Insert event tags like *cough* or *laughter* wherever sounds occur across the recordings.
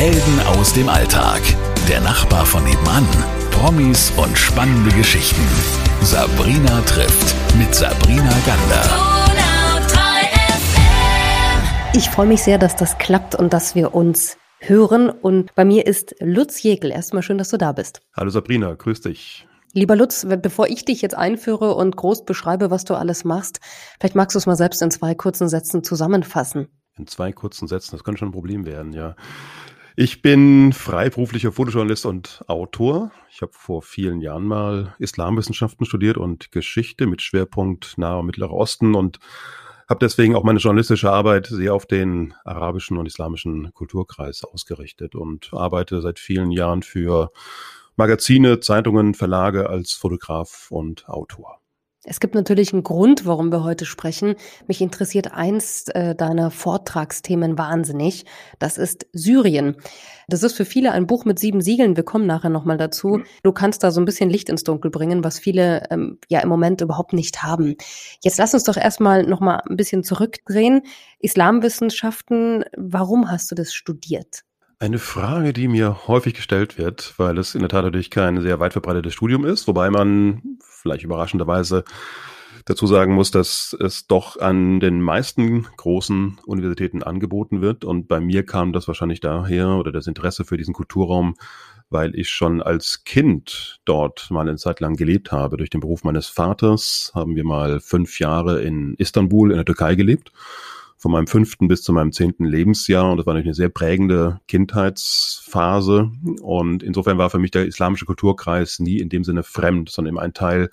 Helden aus dem Alltag. Der Nachbar von nebenan. Promis und spannende Geschichten. Sabrina trifft mit Sabrina Gander. Ich freue mich sehr, dass das klappt und dass wir uns hören. Und bei mir ist Lutz Jäkel. Erstmal schön, dass du da bist. Hallo Sabrina, grüß dich. Lieber Lutz, bevor ich dich jetzt einführe und groß beschreibe, was du alles machst, vielleicht magst du es mal selbst in zwei kurzen Sätzen zusammenfassen. In zwei kurzen Sätzen, das könnte schon ein Problem werden, ja. Ich bin freiberuflicher Fotojournalist und Autor. Ich habe vor vielen Jahren mal Islamwissenschaften studiert und Geschichte mit Schwerpunkt Nahe und Mittlerer Osten und habe deswegen auch meine journalistische Arbeit sehr auf den arabischen und islamischen Kulturkreis ausgerichtet und arbeite seit vielen Jahren für Magazine, Zeitungen, Verlage als Fotograf und Autor. Es gibt natürlich einen Grund, warum wir heute sprechen. Mich interessiert eins äh, deiner Vortragsthemen wahnsinnig. Das ist Syrien. Das ist für viele ein Buch mit sieben Siegeln. Wir kommen nachher nochmal dazu. Mhm. Du kannst da so ein bisschen Licht ins Dunkel bringen, was viele ähm, ja im Moment überhaupt nicht haben. Jetzt lass uns doch erstmal nochmal ein bisschen zurückdrehen. Islamwissenschaften, warum hast du das studiert? Eine Frage, die mir häufig gestellt wird, weil es in der Tat natürlich kein sehr weit verbreitetes Studium ist, wobei man vielleicht überraschenderweise dazu sagen muss, dass es doch an den meisten großen Universitäten angeboten wird. Und bei mir kam das wahrscheinlich daher oder das Interesse für diesen Kulturraum, weil ich schon als Kind dort mal eine Zeit lang gelebt habe. Durch den Beruf meines Vaters haben wir mal fünf Jahre in Istanbul in der Türkei gelebt von meinem fünften bis zu meinem zehnten Lebensjahr. Und das war natürlich eine sehr prägende Kindheitsphase. Und insofern war für mich der islamische Kulturkreis nie in dem Sinne fremd, sondern immer ein Teil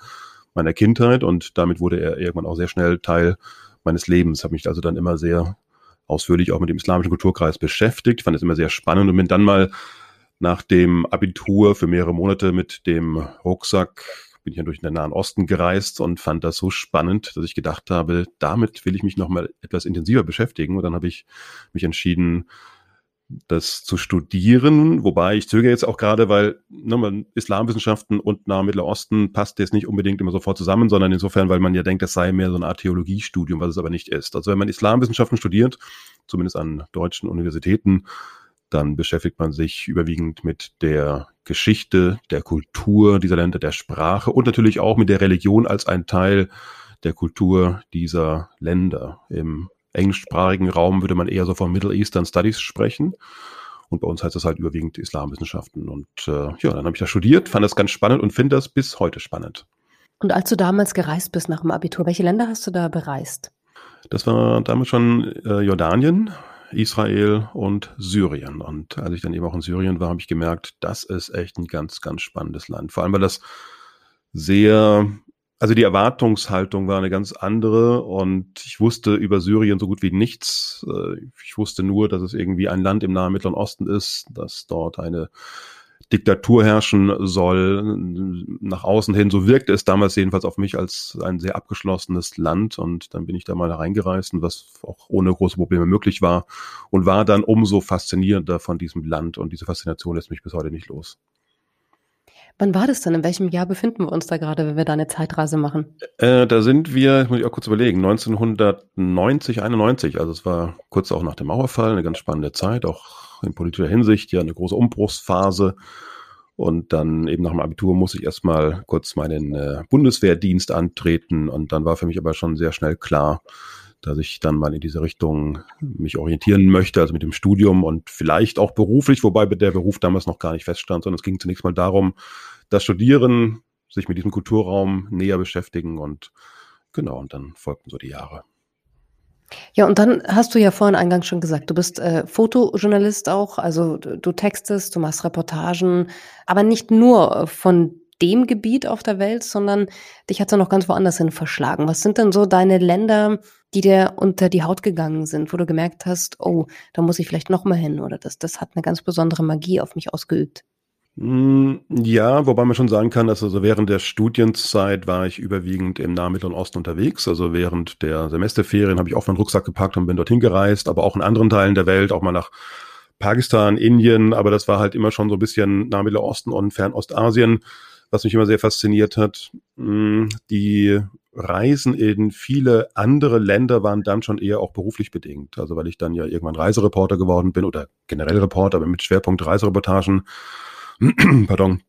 meiner Kindheit. Und damit wurde er irgendwann auch sehr schnell Teil meines Lebens. Habe mich also dann immer sehr ausführlich auch mit dem islamischen Kulturkreis beschäftigt. fand es immer sehr spannend und bin dann mal nach dem Abitur für mehrere Monate mit dem Rucksack bin ja durch den Nahen Osten gereist und fand das so spannend, dass ich gedacht habe, damit will ich mich nochmal etwas intensiver beschäftigen. Und dann habe ich mich entschieden, das zu studieren, wobei ich zögere jetzt auch gerade, weil ne, Islamwissenschaften und Nahe Mittler Osten passt jetzt nicht unbedingt immer sofort zusammen, sondern insofern, weil man ja denkt, das sei mehr so eine Art Theologiestudium, was es aber nicht ist. Also wenn man Islamwissenschaften studiert, zumindest an deutschen Universitäten, dann beschäftigt man sich überwiegend mit der Geschichte, der Kultur dieser Länder, der Sprache und natürlich auch mit der Religion als ein Teil der Kultur dieser Länder. Im englischsprachigen Raum würde man eher so von Middle Eastern Studies sprechen. Und bei uns heißt das halt überwiegend Islamwissenschaften. Und äh, ja, dann habe ich das studiert, fand das ganz spannend und finde das bis heute spannend. Und als du damals gereist bist nach dem Abitur, welche Länder hast du da bereist? Das war damals schon äh, Jordanien, Israel und Syrien. Und als ich dann eben auch in Syrien war, habe ich gemerkt, das ist echt ein ganz, ganz spannendes Land. Vor allem, weil das sehr, also die Erwartungshaltung war eine ganz andere und ich wusste über Syrien so gut wie nichts. Äh, ich wusste nur, dass es irgendwie ein Land im Nahen Mittleren Osten ist, dass dort eine Diktatur herrschen soll. Nach außen hin, so wirkte es damals jedenfalls auf mich als ein sehr abgeschlossenes Land. Und dann bin ich da mal reingereist, was auch ohne große Probleme möglich war. Und war dann umso faszinierender von diesem Land. Und diese Faszination lässt mich bis heute nicht los. Wann war das denn? In welchem Jahr befinden wir uns da gerade, wenn wir da eine Zeitreise machen? Äh, da sind wir, muss ich auch kurz überlegen, 1990, 91. Also es war kurz auch nach dem Mauerfall, eine ganz spannende Zeit, auch in politischer Hinsicht ja eine große Umbruchsphase. Und dann eben nach dem Abitur muss ich erstmal kurz meinen äh, Bundeswehrdienst antreten. Und dann war für mich aber schon sehr schnell klar, dass ich dann mal in diese Richtung mich orientieren möchte, also mit dem Studium und vielleicht auch beruflich, wobei der Beruf damals noch gar nicht feststand, sondern es ging zunächst mal darum, das Studieren, sich mit diesem Kulturraum näher beschäftigen und genau, und dann folgten so die Jahre. Ja, und dann hast du ja vorhin eingangs schon gesagt, du bist äh, Fotojournalist auch, also du, du textest, du machst Reportagen, aber nicht nur von dem Gebiet auf der Welt, sondern dich hat es ja noch ganz woanders hin verschlagen. Was sind denn so deine Länder, die dir unter die Haut gegangen sind, wo du gemerkt hast, oh, da muss ich vielleicht noch mal hin oder das, das hat eine ganz besondere Magie auf mich ausgeübt? Hm, ja, wobei man schon sagen kann, dass also während der Studienzeit war ich überwiegend im Nahen Mittleren Osten unterwegs. Also während der Semesterferien habe ich auch meinen Rucksack gepackt und bin dorthin gereist, aber auch in anderen Teilen der Welt, auch mal nach Pakistan, Indien, aber das war halt immer schon so ein bisschen Nahen Mittleren Osten und Fernostasien, was mich immer sehr fasziniert hat. Hm, die Reisen in viele andere Länder waren dann schon eher auch beruflich bedingt. Also weil ich dann ja irgendwann Reisereporter geworden bin oder generell Reporter, aber mit Schwerpunkt Reisereportagen. *clears throat* Pardon.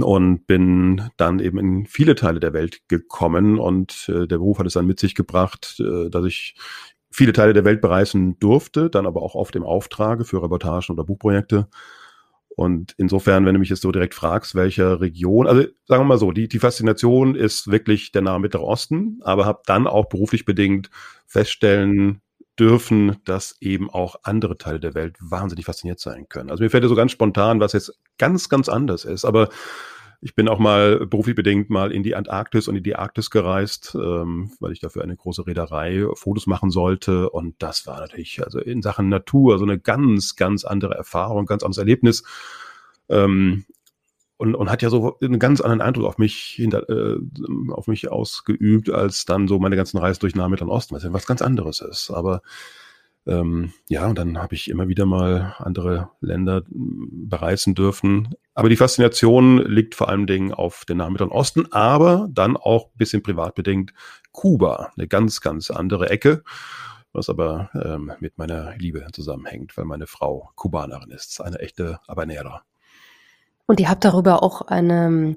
Und bin dann eben in viele Teile der Welt gekommen und äh, der Beruf hat es dann mit sich gebracht, äh, dass ich viele Teile der Welt bereisen durfte, dann aber auch auf dem Auftrage für Reportagen oder Buchprojekte. Und insofern, wenn du mich jetzt so direkt fragst, welche Region, also sagen wir mal so, die, die Faszination ist wirklich der nahe Mittlere Osten, aber habe dann auch beruflich bedingt feststellen dürfen, dass eben auch andere Teile der Welt wahnsinnig fasziniert sein können. Also mir fällt ja so ganz spontan, was jetzt ganz, ganz anders ist, aber ich bin auch mal beruflich mal in die Antarktis und in die Arktis gereist, ähm, weil ich dafür eine große Reederei Fotos machen sollte. Und das war natürlich also in Sachen Natur so eine ganz, ganz andere Erfahrung, ganz anderes Erlebnis. Ähm, und, und hat ja so einen ganz anderen Eindruck auf mich hinter, äh, auf mich ausgeübt, als dann so meine ganzen Reisen durch Nahe Mittleren Osten, was ja was ganz anderes ist. Aber ähm, ja, und dann habe ich immer wieder mal andere Länder bereisen dürfen. Aber die Faszination liegt vor allen Dingen auf den Nahen Mittleren Osten, aber dann auch bisschen privat bedingt Kuba, eine ganz, ganz andere Ecke, was aber ähm, mit meiner Liebe zusammenhängt, weil meine Frau Kubanerin ist, eine echte Habanera. Und ihr habt darüber auch eine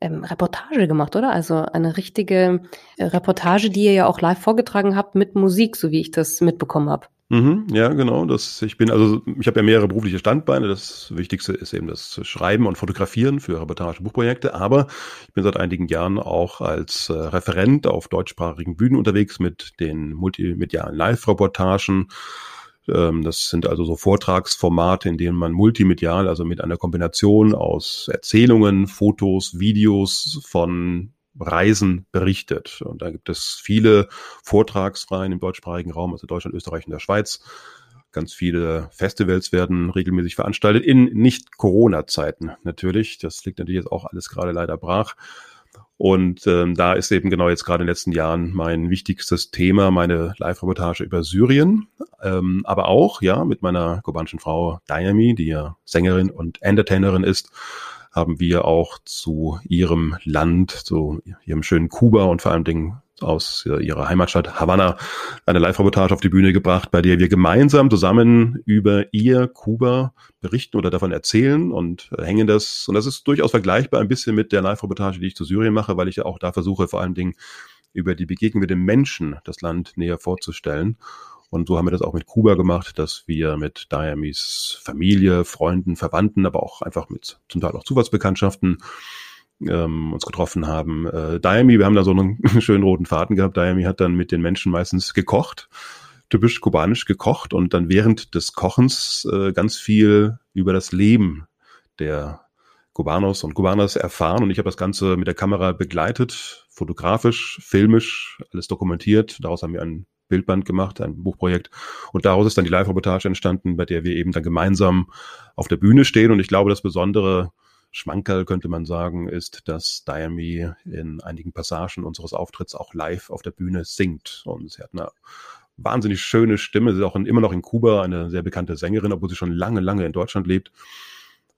ähm, Reportage gemacht, oder? Also eine richtige äh, Reportage, die ihr ja auch live vorgetragen habt mit Musik, so wie ich das mitbekommen habe. Mhm, ja, genau. Das, ich bin, also ich habe ja mehrere berufliche Standbeine. Das Wichtigste ist eben das Schreiben und Fotografieren für Reportage Buchprojekte. Aber ich bin seit einigen Jahren auch als äh, Referent auf deutschsprachigen Bühnen unterwegs mit den multimedialen Live-Reportagen. Ähm, das sind also so Vortragsformate, in denen man multimedial, also mit einer Kombination aus Erzählungen, Fotos, Videos von Reisen berichtet. Und da gibt es viele Vortragsreihen im deutschsprachigen Raum, also Deutschland, Österreich und der Schweiz. Ganz viele Festivals werden regelmäßig veranstaltet in Nicht-Corona-Zeiten natürlich. Das liegt natürlich jetzt auch alles gerade leider brach. Und ähm, da ist eben genau jetzt gerade in den letzten Jahren mein wichtigstes Thema, meine Live-Reportage über Syrien. Ähm, aber auch, ja, mit meiner kubanischen Frau Diami, die ja Sängerin und Entertainerin ist, haben wir auch zu ihrem Land, zu ihrem schönen Kuba und vor allen Dingen aus ihrer Heimatstadt Havanna eine Live-Reportage auf die Bühne gebracht, bei der wir gemeinsam zusammen über ihr Kuba berichten oder davon erzählen und hängen das, und das ist durchaus vergleichbar ein bisschen mit der Live-Reportage, die ich zu Syrien mache, weil ich ja auch da versuche, vor allen Dingen über die Begegnung mit den Menschen das Land näher vorzustellen. Und so haben wir das auch mit Kuba gemacht, dass wir mit Diamis Familie, Freunden, Verwandten, aber auch einfach mit zum Teil auch Zufallsbekanntschaften ähm, uns getroffen haben. Äh, Diami, wir haben da so einen *laughs* schönen roten Faden gehabt. Diami hat dann mit den Menschen meistens gekocht, typisch kubanisch gekocht und dann während des Kochens äh, ganz viel über das Leben der Kubanos und Kubanas erfahren und ich habe das Ganze mit der Kamera begleitet, fotografisch, filmisch, alles dokumentiert. Daraus haben wir ein Bildband gemacht, ein Buchprojekt. Und daraus ist dann die Live-Reportage entstanden, bei der wir eben dann gemeinsam auf der Bühne stehen. Und ich glaube, das besondere Schmankerl, könnte man sagen, ist, dass Diami in einigen Passagen unseres Auftritts auch live auf der Bühne singt. Und sie hat eine wahnsinnig schöne Stimme. Sie ist auch in, immer noch in Kuba eine sehr bekannte Sängerin, obwohl sie schon lange, lange in Deutschland lebt.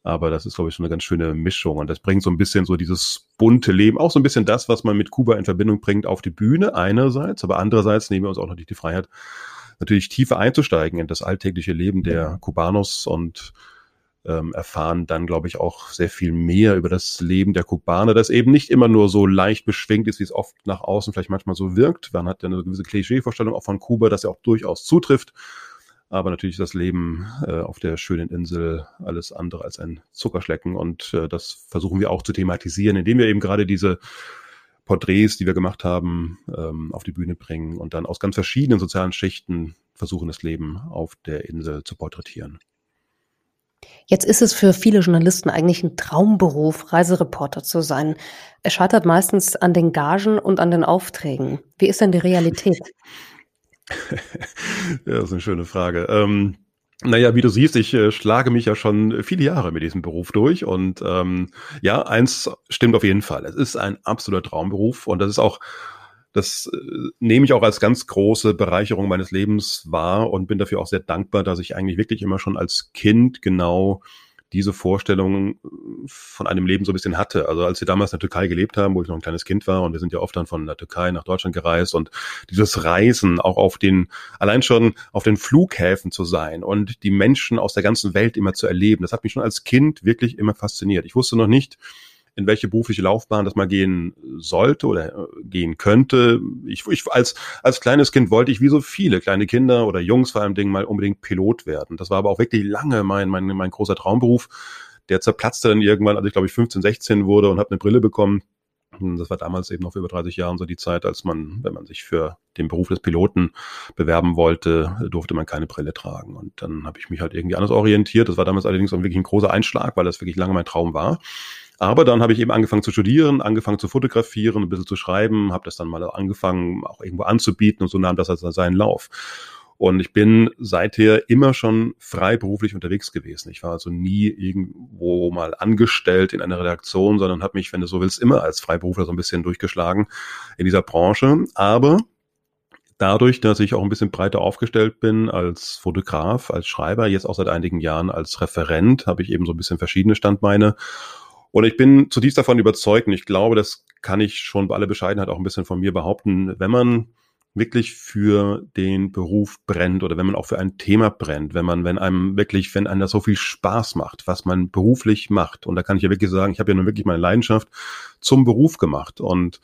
Aber das ist, glaube ich, schon eine ganz schöne Mischung. Und das bringt so ein bisschen so dieses bunte Leben, auch so ein bisschen das, was man mit Kuba in Verbindung bringt, auf die Bühne einerseits, aber andererseits nehmen wir uns auch natürlich die Freiheit, natürlich tiefer einzusteigen in das alltägliche Leben der Kubanos und ähm, erfahren dann, glaube ich, auch sehr viel mehr über das Leben der Kubaner, das eben nicht immer nur so leicht beschwingt ist, wie es oft nach außen vielleicht manchmal so wirkt. Man hat ja eine gewisse Klischeevorstellung auch von Kuba, das ja auch durchaus zutrifft. Aber natürlich ist das Leben äh, auf der schönen Insel alles andere als ein Zuckerschlecken. Und äh, das versuchen wir auch zu thematisieren, indem wir eben gerade diese Porträts, die wir gemacht haben, ähm, auf die Bühne bringen und dann aus ganz verschiedenen sozialen Schichten versuchen, das Leben auf der Insel zu porträtieren. Jetzt ist es für viele Journalisten eigentlich ein Traumberuf, Reisereporter zu sein. Es scheitert meistens an den Gagen und an den Aufträgen. Wie ist denn die Realität? *laughs* *laughs* ja, das ist eine schöne Frage. Ähm, naja, wie du siehst, ich äh, schlage mich ja schon viele Jahre mit diesem Beruf durch und ähm, ja, eins stimmt auf jeden Fall. Es ist ein absoluter Traumberuf und das ist auch, das äh, nehme ich auch als ganz große Bereicherung meines Lebens wahr und bin dafür auch sehr dankbar, dass ich eigentlich wirklich immer schon als Kind genau diese Vorstellung äh, von einem Leben so ein bisschen hatte. Also als wir damals in der Türkei gelebt haben, wo ich noch ein kleines Kind war und wir sind ja oft dann von der Türkei nach Deutschland gereist und dieses Reisen auch auf den, allein schon auf den Flughäfen zu sein und die Menschen aus der ganzen Welt immer zu erleben, das hat mich schon als Kind wirklich immer fasziniert. Ich wusste noch nicht, in welche berufliche Laufbahn das mal gehen sollte oder äh, gehen könnte. Ich, ich als, als kleines Kind wollte ich wie so viele kleine Kinder oder Jungs vor allem Dingen mal unbedingt Pilot werden. Das war aber auch wirklich lange mein, mein, mein großer Traumberuf. Der zerplatzte dann irgendwann, als ich glaube ich 15, 16 wurde und habe eine Brille bekommen. Das war damals eben noch über 30 Jahren so die Zeit, als man, wenn man sich für den Beruf des Piloten bewerben wollte, durfte man keine Brille tragen. Und dann habe ich mich halt irgendwie anders orientiert. Das war damals allerdings auch wirklich ein großer Einschlag, weil das wirklich lange mein Traum war. Aber dann habe ich eben angefangen zu studieren, angefangen zu fotografieren, ein bisschen zu schreiben, habe das dann mal angefangen, auch irgendwo anzubieten und so nahm das also seinen Lauf. Und ich bin seither immer schon freiberuflich unterwegs gewesen. Ich war also nie irgendwo mal angestellt in einer Redaktion, sondern habe mich, wenn du so willst, immer als Freiberufler so ein bisschen durchgeschlagen in dieser Branche. Aber dadurch, dass ich auch ein bisschen breiter aufgestellt bin als Fotograf, als Schreiber, jetzt auch seit einigen Jahren als Referent, habe ich eben so ein bisschen verschiedene Standbeine und ich bin zutiefst davon überzeugt und ich glaube, das kann ich schon bei aller Bescheidenheit auch ein bisschen von mir behaupten, wenn man wirklich für den Beruf brennt oder wenn man auch für ein Thema brennt, wenn man, wenn einem wirklich, wenn einem das so viel Spaß macht, was man beruflich macht. Und da kann ich ja wirklich sagen, ich habe ja nun wirklich meine Leidenschaft zum Beruf gemacht und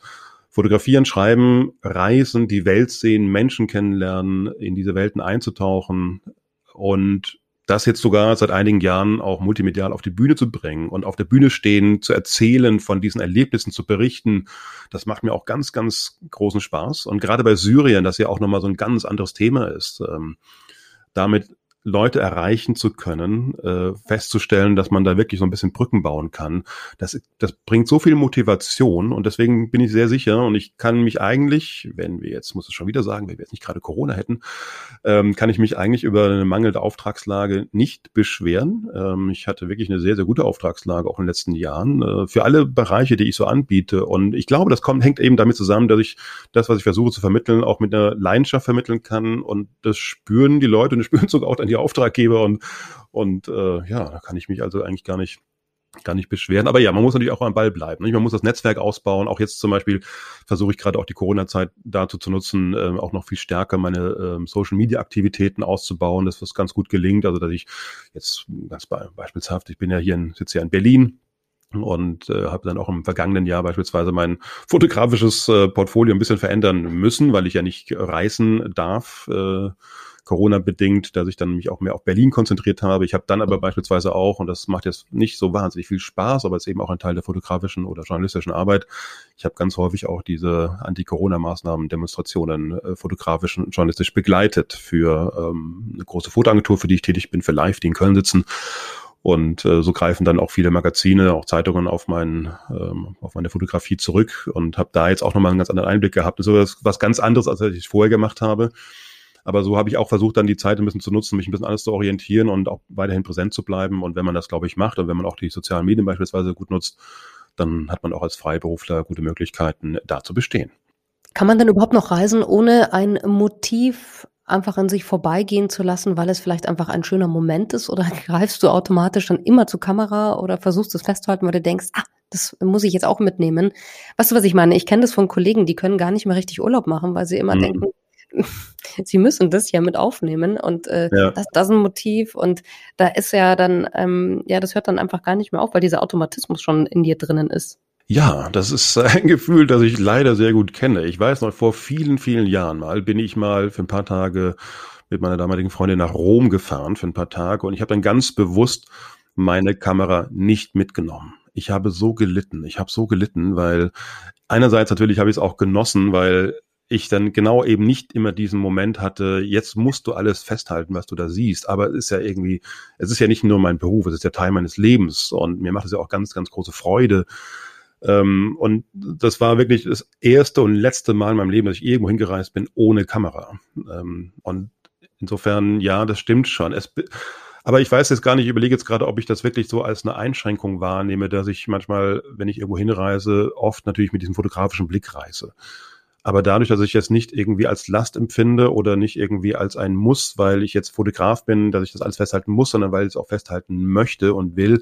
fotografieren, schreiben, reisen, die Welt sehen, Menschen kennenlernen, in diese Welten einzutauchen und das jetzt sogar seit einigen Jahren auch multimedial auf die Bühne zu bringen und auf der Bühne stehen, zu erzählen, von diesen Erlebnissen zu berichten, das macht mir auch ganz, ganz großen Spaß. Und gerade bei Syrien, das ja auch nochmal so ein ganz anderes Thema ist, ähm, damit Leute erreichen zu können, äh, festzustellen, dass man da wirklich so ein bisschen Brücken bauen kann. Das, das bringt so viel Motivation und deswegen bin ich sehr sicher und ich kann mich eigentlich, wenn wir jetzt, muss es schon wieder sagen, wenn wir jetzt nicht gerade Corona hätten, ähm, kann ich mich eigentlich über eine mangelnde Auftragslage nicht beschweren. Ähm, ich hatte wirklich eine sehr, sehr gute Auftragslage auch in den letzten Jahren äh, für alle Bereiche, die ich so anbiete und ich glaube, das kommt, hängt eben damit zusammen, dass ich das, was ich versuche zu vermitteln, auch mit einer Leidenschaft vermitteln kann und das spüren die Leute und das spüren *laughs* sogar auch dann die die Auftraggeber und, und äh, ja, da kann ich mich also eigentlich gar nicht gar nicht beschweren. Aber ja, man muss natürlich auch am Ball bleiben. Nicht? Man muss das Netzwerk ausbauen. Auch jetzt zum Beispiel versuche ich gerade auch die Corona-Zeit dazu zu nutzen, äh, auch noch viel stärker meine äh, Social-Media-Aktivitäten auszubauen. Das was ganz gut gelingt. Also dass ich jetzt ganz be beispielshaft, ich bin ja hier in, sitze ja in Berlin und äh, habe dann auch im vergangenen Jahr beispielsweise mein fotografisches äh, Portfolio ein bisschen verändern müssen, weil ich ja nicht reisen darf. Äh, Corona-bedingt, dass ich dann mich auch mehr auf Berlin konzentriert habe. Ich habe dann aber beispielsweise auch, und das macht jetzt nicht so wahnsinnig viel Spaß, aber es ist eben auch ein Teil der fotografischen oder journalistischen Arbeit. Ich habe ganz häufig auch diese Anti-Corona-Maßnahmen, Demonstrationen äh, fotografisch und journalistisch begleitet für ähm, eine große Fotoagentur, für die ich tätig bin, für Live, die in Köln sitzen. Und äh, so greifen dann auch viele Magazine, auch Zeitungen auf, mein, ähm, auf meine Fotografie zurück und habe da jetzt auch nochmal einen ganz anderen Einblick gehabt. Das ist was, was ganz anderes, als ich vorher gemacht habe. Aber so habe ich auch versucht, dann die Zeit ein bisschen zu nutzen, mich ein bisschen alles zu orientieren und auch weiterhin präsent zu bleiben. Und wenn man das, glaube ich, macht und wenn man auch die sozialen Medien beispielsweise gut nutzt, dann hat man auch als Freiberufler gute Möglichkeiten, da zu bestehen. Kann man denn überhaupt noch reisen, ohne ein Motiv einfach an sich vorbeigehen zu lassen, weil es vielleicht einfach ein schöner Moment ist? Oder *laughs* greifst du automatisch dann immer zur Kamera oder versuchst es festzuhalten, weil du denkst, ah, das muss ich jetzt auch mitnehmen? Weißt du, was ich meine? Ich kenne das von Kollegen, die können gar nicht mehr richtig Urlaub machen, weil sie immer mhm. denken, *laughs* sie müssen das ja mit aufnehmen und äh, ja. das, das ist ein Motiv und da ist ja dann, ähm, ja, das hört dann einfach gar nicht mehr auf, weil dieser Automatismus schon in dir drinnen ist. Ja, das ist *laughs* ein Gefühl, das ich leider sehr gut kenne. Ich weiß noch, vor vielen, vielen Jahren mal bin ich mal für ein paar Tage mit meiner damaligen Freundin nach Rom gefahren für ein paar Tage und ich habe dann ganz bewusst meine Kamera nicht mitgenommen. Ich habe so gelitten, ich habe so gelitten, weil einerseits natürlich habe ich es auch genossen, weil ich dann genau eben nicht immer diesen Moment hatte, jetzt musst du alles festhalten, was du da siehst. Aber es ist ja irgendwie, es ist ja nicht nur mein Beruf, es ist ja Teil meines Lebens und mir macht es ja auch ganz, ganz große Freude. Ähm, und das war wirklich das erste und letzte Mal in meinem Leben, dass ich irgendwo hingereist bin ohne Kamera. Ähm, und insofern, ja, das stimmt schon. Es, aber ich weiß jetzt gar nicht, ich überlege jetzt gerade, ob ich das wirklich so als eine Einschränkung wahrnehme, dass ich manchmal, wenn ich irgendwo hinreise, oft natürlich mit diesem fotografischen Blick reise. Aber dadurch, dass ich jetzt nicht irgendwie als Last empfinde oder nicht irgendwie als ein Muss, weil ich jetzt Fotograf bin, dass ich das alles festhalten muss, sondern weil ich es auch festhalten möchte und will,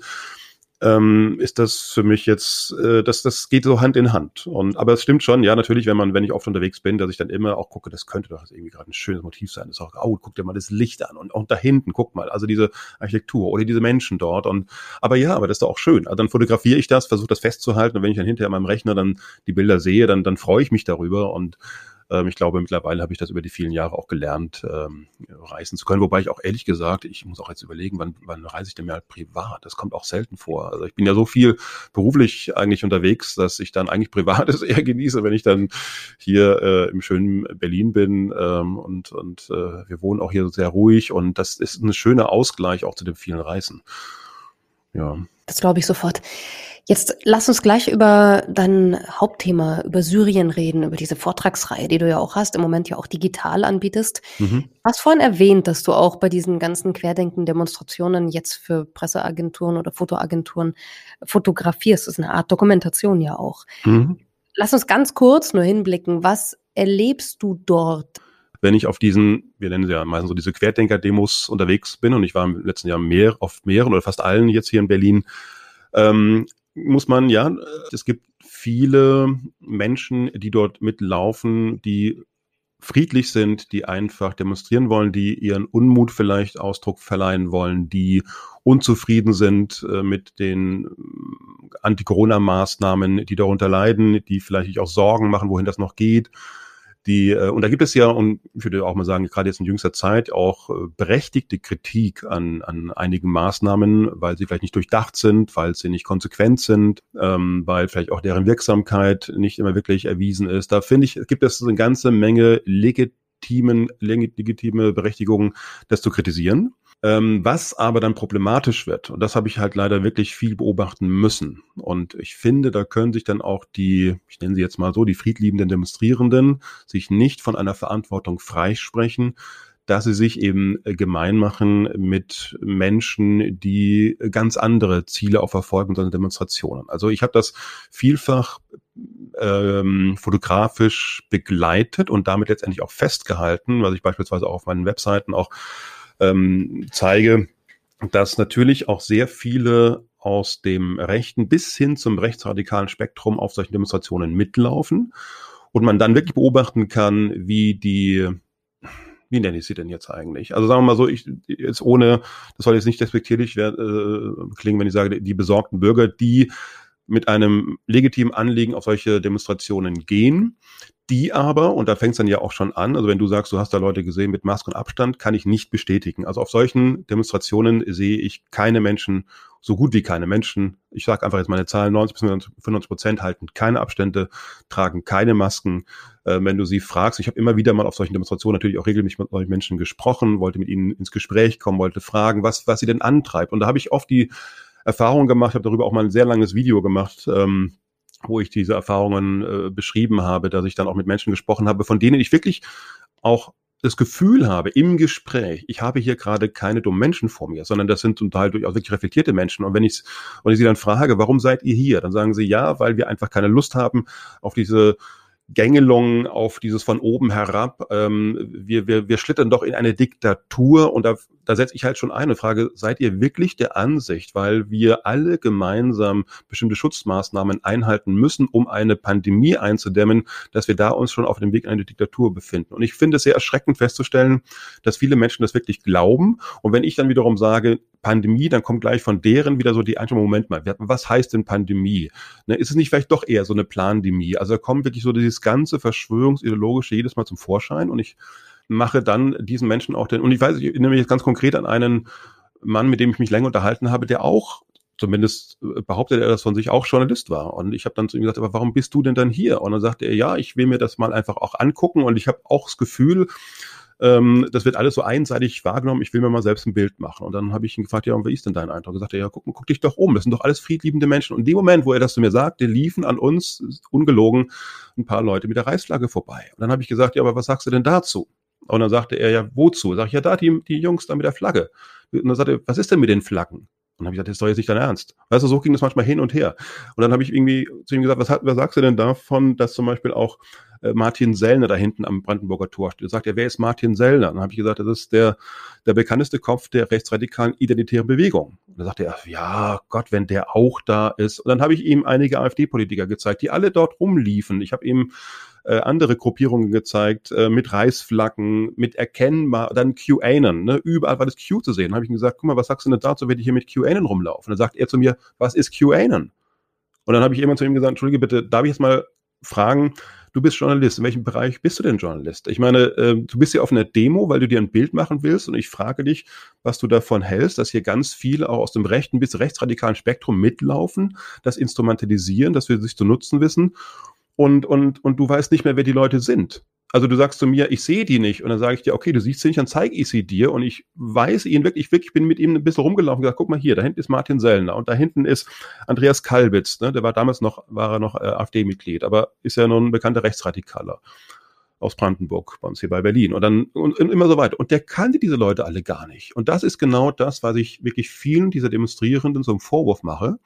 ähm, ist das für mich jetzt, äh, das, das geht so Hand in Hand. Und aber es stimmt schon, ja, natürlich, wenn man, wenn ich oft unterwegs bin, dass ich dann immer auch gucke, das könnte doch irgendwie gerade ein schönes Motiv sein. Das ist auch, oh, guck dir mal das Licht an und auch da hinten, guck mal, also diese Architektur oder diese Menschen dort. Und aber ja, aber das ist doch auch schön. Also dann fotografiere ich das, versuche das festzuhalten und wenn ich dann hinterher in meinem Rechner dann die Bilder sehe, dann, dann freue ich mich darüber und ähm, ich glaube, mittlerweile habe ich das über die vielen Jahre auch gelernt, ähm, reisen zu können. Wobei ich auch ehrlich gesagt, ich muss auch jetzt überlegen, wann, wann reise ich denn mal privat? Das kommt auch selten vor. Also ich bin ja so viel beruflich eigentlich unterwegs, dass ich dann eigentlich Privates *laughs* eher genieße, wenn ich dann hier äh, im schönen Berlin bin ähm, und, und äh, wir wohnen auch hier sehr ruhig und das ist ein schöner Ausgleich auch zu den vielen Reisen. Ja. Das glaube ich sofort. Jetzt lass uns gleich über dein Hauptthema, über Syrien reden, über diese Vortragsreihe, die du ja auch hast, im Moment ja auch digital anbietest. Mhm. Du hast vorhin erwähnt, dass du auch bei diesen ganzen Querdenken-Demonstrationen jetzt für Presseagenturen oder Fotoagenturen fotografierst. Das ist eine Art Dokumentation ja auch. Mhm. Lass uns ganz kurz nur hinblicken. Was erlebst du dort? wenn ich auf diesen, wir nennen sie ja meistens so diese Querdenker-Demos unterwegs bin und ich war im letzten Jahr mehr, auf mehreren oder fast allen jetzt hier in Berlin, ähm, muss man, ja, es gibt viele Menschen, die dort mitlaufen, die friedlich sind, die einfach demonstrieren wollen, die ihren Unmut vielleicht Ausdruck verleihen wollen, die unzufrieden sind äh, mit den äh, Anti-Corona-Maßnahmen, die darunter leiden, die vielleicht auch Sorgen machen, wohin das noch geht die, äh, und da gibt es ja, und ich würde auch mal sagen, gerade jetzt in jüngster Zeit auch äh, berechtigte Kritik an, an einigen Maßnahmen, weil sie vielleicht nicht durchdacht sind, weil sie nicht konsequent sind, ähm, weil vielleicht auch deren Wirksamkeit nicht immer wirklich erwiesen ist. Da finde ich, gibt es eine ganze Menge legitimen, legitime Berechtigungen, das zu kritisieren. Ähm, was aber dann problematisch wird, und das habe ich halt leider wirklich viel beobachten müssen. Und ich finde, da können sich dann auch die, ich nenne sie jetzt mal so, die friedliebenden Demonstrierenden sich nicht von einer Verantwortung freisprechen, dass sie sich eben äh, gemein machen mit Menschen, die ganz andere Ziele auch verfolgen, sondern Demonstrationen. Also ich habe das vielfach ähm, fotografisch begleitet und damit letztendlich auch festgehalten, was ich beispielsweise auch auf meinen Webseiten auch ähm, zeige, dass natürlich auch sehr viele aus dem rechten bis hin zum rechtsradikalen Spektrum auf solchen Demonstrationen mitlaufen und man dann wirklich beobachten kann, wie die wie nenne ich sie denn jetzt eigentlich? Also sagen wir mal so, ich jetzt ohne, das soll jetzt nicht despektierlich äh, klingen, wenn ich sage, die besorgten Bürger, die mit einem legitimen Anliegen auf solche Demonstrationen gehen, die aber, und da fängt es dann ja auch schon an, also wenn du sagst, du hast da Leute gesehen mit Maske und Abstand, kann ich nicht bestätigen. Also auf solchen Demonstrationen sehe ich keine Menschen, so gut wie keine Menschen. Ich sage einfach jetzt meine Zahlen, 90 bis 95 Prozent halten keine Abstände, tragen keine Masken. Äh, wenn du sie fragst, ich habe immer wieder mal auf solchen Demonstrationen natürlich auch regelmäßig mit solchen Menschen gesprochen, wollte mit ihnen ins Gespräch kommen, wollte fragen, was, was sie denn antreibt. Und da habe ich oft die Erfahrung gemacht, habe darüber auch mal ein sehr langes Video gemacht, ähm, wo ich diese Erfahrungen äh, beschrieben habe, dass ich dann auch mit Menschen gesprochen habe, von denen ich wirklich auch das Gefühl habe im Gespräch, ich habe hier gerade keine dummen Menschen vor mir, sondern das sind zum Teil durchaus wirklich reflektierte Menschen. Und wenn ich, und ich sie dann frage, warum seid ihr hier? Dann sagen sie ja, weil wir einfach keine Lust haben auf diese Gängelung auf dieses von oben herab. Ähm, wir, wir, wir schlittern doch in eine Diktatur und da, da setze ich halt schon eine Frage, seid ihr wirklich der Ansicht, weil wir alle gemeinsam bestimmte Schutzmaßnahmen einhalten müssen, um eine Pandemie einzudämmen, dass wir da uns schon auf dem Weg in eine Diktatur befinden? Und ich finde es sehr erschreckend festzustellen, dass viele Menschen das wirklich glauben. Und wenn ich dann wiederum sage, Pandemie, dann kommt gleich von deren wieder so die Einstellung, Moment mal, was heißt denn Pandemie? Ne, ist es nicht vielleicht doch eher so eine Plandemie? Also da kommt wirklich so dieses ganze Verschwörungsideologische jedes Mal zum Vorschein und ich mache dann diesen Menschen auch den, und ich weiß, ich erinnere mich jetzt ganz konkret an einen Mann, mit dem ich mich länger unterhalten habe, der auch zumindest äh, behauptet er das von sich auch Journalist war. Und ich habe dann zu ihm gesagt, aber warum bist du denn dann hier? Und dann sagte er, ja, ich will mir das mal einfach auch angucken und ich habe auch das Gefühl, ähm, das wird alles so einseitig wahrgenommen, ich will mir mal selbst ein Bild machen. Und dann habe ich ihn gefragt, ja, und wie ist denn dein Eindruck? Er sagte, ja, guck, guck dich doch um, das sind doch alles friedliebende Menschen. Und in dem Moment, wo er das zu mir sagte, liefen an uns, ungelogen, ein paar Leute mit der Reichsflagge vorbei. Und dann habe ich gesagt, ja, aber was sagst du denn dazu? Und dann sagte er, ja, wozu? Sag ich, ja, da die, die Jungs da mit der Flagge. Und dann sagte er, was ist denn mit den Flaggen? Und dann habe ich gesagt, das ist doch jetzt nicht dein Ernst. Weißt du, so ging das manchmal hin und her. Und dann habe ich irgendwie zu ihm gesagt, was, was sagst du denn davon, dass zum Beispiel auch äh, Martin Sellner da hinten am Brandenburger Tor steht? Sagt er, wer ist Martin Sellner? Und dann habe ich gesagt, das ist der, der bekannteste Kopf der rechtsradikalen identitären Bewegung. Und dann sagte er, ja Gott, wenn der auch da ist. Und dann habe ich ihm einige AfD-Politiker gezeigt, die alle dort rumliefen. Ich habe ihm äh, andere Gruppierungen gezeigt, äh, mit Reißflaggen, mit erkennbar, dann QAnon, ne? überall war das Q zu sehen. Dann habe ich ihm gesagt, guck mal, was sagst du denn dazu, wenn ich hier mit QAnon rumlaufe? Und dann sagt er zu mir, was ist QAnon? Und dann habe ich immer zu ihm gesagt, entschuldige bitte, darf ich jetzt mal fragen, du bist Journalist, in welchem Bereich bist du denn Journalist? Ich meine, äh, du bist ja auf einer Demo, weil du dir ein Bild machen willst und ich frage dich, was du davon hältst, dass hier ganz viele auch aus dem rechten bis rechtsradikalen Spektrum mitlaufen, das instrumentalisieren, dass wir sich zu nutzen wissen und, und, und du weißt nicht mehr, wer die Leute sind. Also du sagst zu mir, ich sehe die nicht. Und dann sage ich dir, okay, du siehst sie nicht, dann zeige ich sie dir. Und ich weiß ihn wirklich, wirklich, bin mit ihm ein bisschen rumgelaufen und gesagt, guck mal hier, da hinten ist Martin Sellner und da hinten ist Andreas Kalbitz, ne? der war damals noch, war er noch äh, AfD-Mitglied, aber ist ja nun ein bekannter Rechtsradikaler aus Brandenburg, bei uns hier bei Berlin und dann und, und immer so weiter. Und der kannte diese Leute alle gar nicht. Und das ist genau das, was ich wirklich vielen dieser Demonstrierenden so einen Vorwurf mache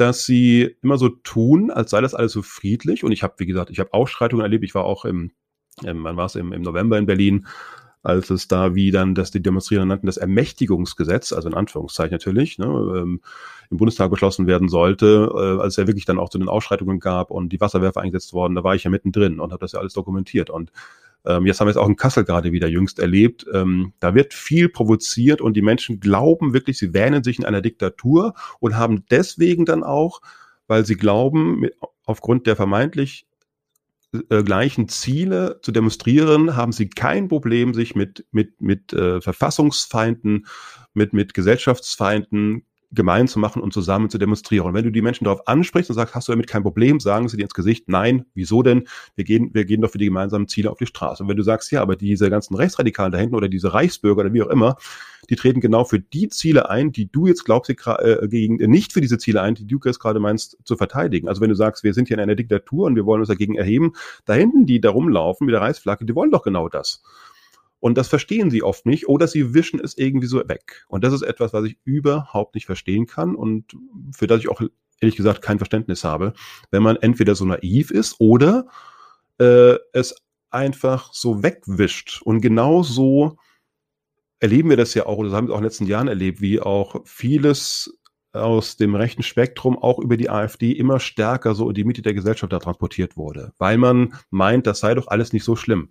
dass sie immer so tun, als sei das alles so friedlich. Und ich habe, wie gesagt, ich habe Ausschreitungen erlebt. Ich war auch im, im wann war es, im, im November in Berlin, als es da, wie dann das die Demonstrierenden nannten, das Ermächtigungsgesetz, also in Anführungszeichen natürlich, ne, ähm, im Bundestag beschlossen werden sollte, äh, als es ja wirklich dann auch zu den Ausschreitungen gab und die Wasserwerfer eingesetzt worden, da war ich ja mittendrin und habe das ja alles dokumentiert. Und ähm, jetzt haben wir es auch in Kassel gerade wieder jüngst erlebt. Ähm, da wird viel provoziert und die Menschen glauben wirklich, sie wähnen sich in einer Diktatur und haben deswegen dann auch, weil sie glauben, aufgrund der vermeintlich äh, gleichen Ziele zu demonstrieren, haben sie kein Problem, sich mit, mit, mit äh, Verfassungsfeinden, mit, mit Gesellschaftsfeinden gemein zu machen und zusammen zu demonstrieren. Und wenn du die Menschen darauf ansprichst und sagst, hast du damit kein Problem, sagen sie dir ins Gesicht, nein, wieso denn? Wir gehen, wir gehen doch für die gemeinsamen Ziele auf die Straße. Und wenn du sagst, ja, aber diese ganzen Rechtsradikalen da hinten oder diese Reichsbürger oder wie auch immer, die treten genau für die Ziele ein, die du jetzt glaubst, äh, gegen, äh, nicht für diese Ziele ein, die du jetzt gerade meinst, zu verteidigen. Also wenn du sagst, wir sind hier in einer Diktatur und wir wollen uns dagegen erheben, da hinten, die da rumlaufen mit der Reichsflagge, die wollen doch genau das. Und das verstehen sie oft nicht oder sie wischen es irgendwie so weg. Und das ist etwas, was ich überhaupt nicht verstehen kann und für das ich auch ehrlich gesagt kein Verständnis habe, wenn man entweder so naiv ist oder äh, es einfach so wegwischt. Und genau so erleben wir das ja auch, oder das haben wir auch in den letzten Jahren erlebt, wie auch vieles aus dem rechten Spektrum auch über die AfD immer stärker so in die Mitte der Gesellschaft da transportiert wurde, weil man meint, das sei doch alles nicht so schlimm.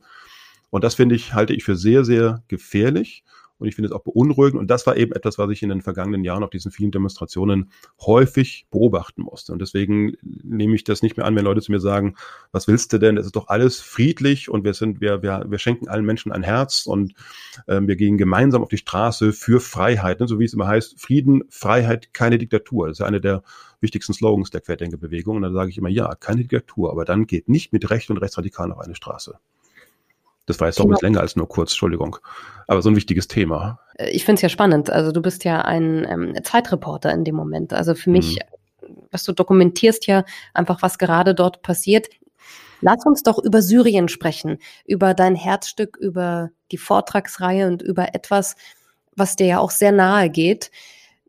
Und das finde ich, halte ich für sehr, sehr gefährlich. Und ich finde es auch beunruhigend. Und das war eben etwas, was ich in den vergangenen Jahren auf diesen vielen Demonstrationen häufig beobachten musste. Und deswegen nehme ich das nicht mehr an, wenn Leute zu mir sagen, was willst du denn? Es ist doch alles friedlich und wir sind, wir, wir, wir schenken allen Menschen ein Herz und äh, wir gehen gemeinsam auf die Straße für Freiheit. Ne? So wie es immer heißt, Frieden, Freiheit, keine Diktatur. Das ist ja eine der wichtigsten Slogans der Querdenkerbewegung. Und dann sage ich immer, ja, keine Diktatur, aber dann geht nicht mit Recht und Rechtsradikalen auf eine Straße. Das war jetzt genau. doch länger als nur kurz, Entschuldigung. Aber so ein wichtiges Thema. Äh, ich finde es ja spannend. Also du bist ja ein ähm, Zeitreporter in dem Moment. Also für mich, mhm. was du dokumentierst ja einfach, was gerade dort passiert. Lass uns doch über Syrien sprechen, über dein Herzstück, über die Vortragsreihe und über etwas, was dir ja auch sehr nahe geht.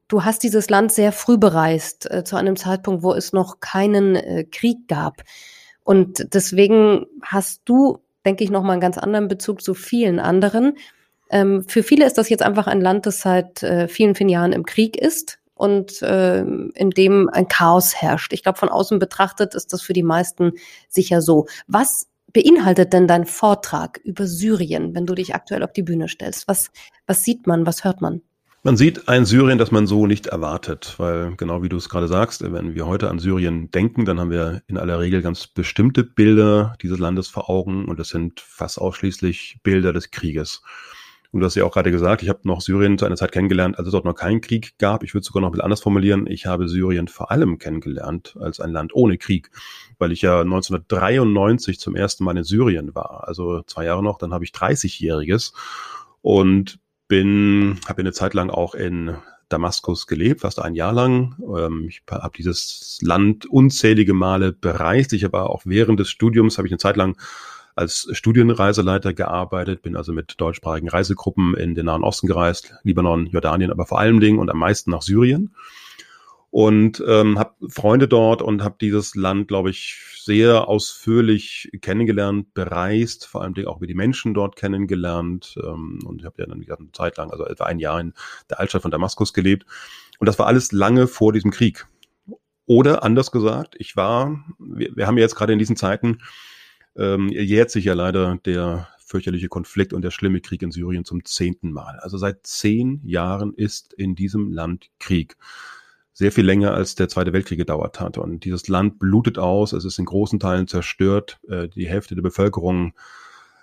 Du hast dieses Land sehr früh bereist, äh, zu einem Zeitpunkt, wo es noch keinen äh, Krieg gab. Und deswegen hast du denke ich, nochmal einen ganz anderen Bezug zu vielen anderen. Ähm, für viele ist das jetzt einfach ein Land, das seit äh, vielen, vielen Jahren im Krieg ist und äh, in dem ein Chaos herrscht. Ich glaube, von außen betrachtet ist das für die meisten sicher so. Was beinhaltet denn dein Vortrag über Syrien, wenn du dich aktuell auf die Bühne stellst? Was, was sieht man, was hört man? Man sieht ein Syrien, das man so nicht erwartet, weil genau wie du es gerade sagst, wenn wir heute an Syrien denken, dann haben wir in aller Regel ganz bestimmte Bilder dieses Landes vor Augen und das sind fast ausschließlich Bilder des Krieges. Und du hast ja auch gerade gesagt, ich habe noch Syrien zu einer Zeit kennengelernt, als es dort noch keinen Krieg gab. Ich würde sogar noch ein bisschen anders formulieren. Ich habe Syrien vor allem kennengelernt als ein Land ohne Krieg, weil ich ja 1993 zum ersten Mal in Syrien war. Also zwei Jahre noch, dann habe ich 30-Jähriges und bin, habe eine Zeit lang auch in Damaskus gelebt, fast ein Jahr lang. Ähm, ich habe dieses Land unzählige Male bereist. Ich habe auch während des Studiums habe ich eine Zeit lang als Studienreiseleiter gearbeitet, bin also mit deutschsprachigen Reisegruppen in den Nahen Osten gereist, Libanon, Jordanien, aber vor allen Dingen und am meisten nach Syrien und ähm, habe Freunde dort und habe dieses Land, glaube ich, sehr ausführlich kennengelernt, bereist, vor allem auch über die Menschen dort kennengelernt ähm, und ich habe ja dann eine Zeit lang, also etwa ein Jahr in der Altstadt von Damaskus gelebt und das war alles lange vor diesem Krieg. Oder anders gesagt, ich war, wir, wir haben ja jetzt gerade in diesen Zeiten, ähm, jährt sich ja leider der fürchterliche Konflikt und der schlimme Krieg in Syrien zum zehnten Mal. Also seit zehn Jahren ist in diesem Land Krieg sehr viel länger als der Zweite Weltkrieg gedauert hat. Und dieses Land blutet aus, es ist in großen Teilen zerstört. Äh, die Hälfte der Bevölkerung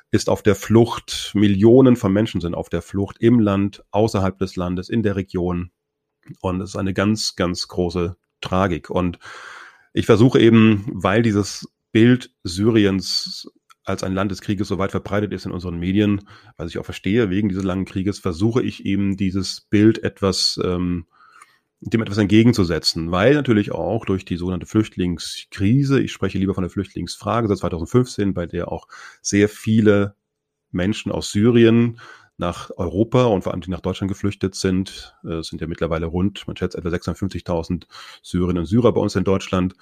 ist auf der Flucht. Millionen von Menschen sind auf der Flucht im Land, außerhalb des Landes, in der Region. Und es ist eine ganz, ganz große Tragik. Und ich versuche eben, weil dieses Bild Syriens als ein Land des Krieges so weit verbreitet ist in unseren Medien, was ich auch verstehe, wegen dieses langen Krieges, versuche ich eben dieses Bild etwas ähm, dem etwas entgegenzusetzen, weil natürlich auch durch die sogenannte Flüchtlingskrise, ich spreche lieber von der Flüchtlingsfrage seit 2015, bei der auch sehr viele Menschen aus Syrien nach Europa und vor allem die nach Deutschland geflüchtet sind, es sind ja mittlerweile rund, man schätzt etwa 650.000 Syrerinnen und Syrer bei uns in Deutschland,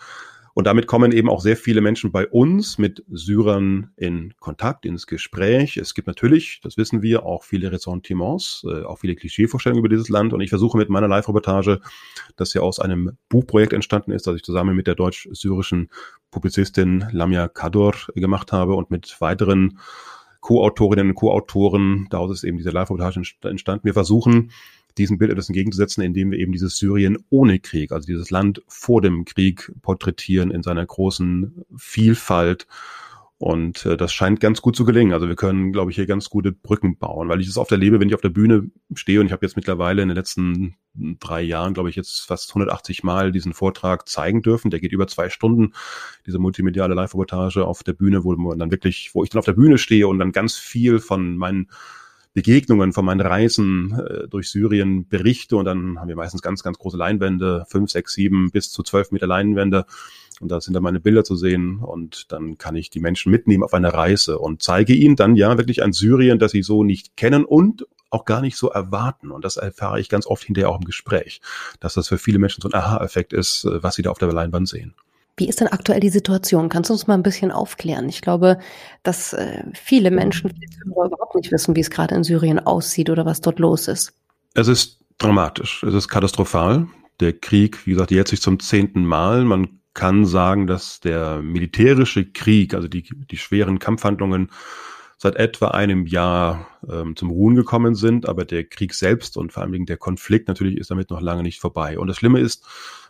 und damit kommen eben auch sehr viele Menschen bei uns mit Syrern in Kontakt, ins Gespräch. Es gibt natürlich, das wissen wir, auch viele Ressentiments, äh, auch viele Klischeevorstellungen über dieses Land. Und ich versuche mit meiner Live-Reportage, das ja aus einem Buchprojekt entstanden ist, das ich zusammen mit der deutsch-syrischen Publizistin Lamia Kador gemacht habe und mit weiteren Co-Autorinnen und Co-Autoren, daraus ist eben diese Live-Reportage entstanden. Wir versuchen, diesem Bild etwas entgegenzusetzen, indem wir eben dieses Syrien ohne Krieg, also dieses Land vor dem Krieg porträtieren in seiner großen Vielfalt. Und äh, das scheint ganz gut zu gelingen. Also wir können, glaube ich, hier ganz gute Brücken bauen, weil ich es oft erlebe, wenn ich auf der Bühne stehe und ich habe jetzt mittlerweile in den letzten drei Jahren, glaube ich, jetzt fast 180 Mal diesen Vortrag zeigen dürfen. Der geht über zwei Stunden, diese multimediale Live-Reportage auf der Bühne, wo man dann wirklich, wo ich dann auf der Bühne stehe und dann ganz viel von meinen Begegnungen von meinen Reisen äh, durch Syrien berichte und dann haben wir meistens ganz, ganz große Leinwände, fünf, sechs, sieben bis zu zwölf Meter Leinwände und da sind dann meine Bilder zu sehen und dann kann ich die Menschen mitnehmen auf eine Reise und zeige ihnen dann ja wirklich ein Syrien, das sie so nicht kennen und auch gar nicht so erwarten. Und das erfahre ich ganz oft hinterher auch im Gespräch, dass das für viele Menschen so ein Aha-Effekt ist, äh, was sie da auf der Leinwand sehen. Wie ist denn aktuell die Situation? Kannst du uns mal ein bisschen aufklären? Ich glaube, dass äh, viele Menschen überhaupt nicht wissen, wie es gerade in Syrien aussieht oder was dort los ist. Es ist dramatisch. Es ist katastrophal. Der Krieg, wie gesagt, jährt sich zum zehnten Mal. Man kann sagen, dass der militärische Krieg, also die, die schweren Kampfhandlungen seit etwa einem Jahr ähm, zum Ruhen gekommen sind, aber der Krieg selbst und vor allem der Konflikt natürlich ist damit noch lange nicht vorbei. Und das Schlimme ist,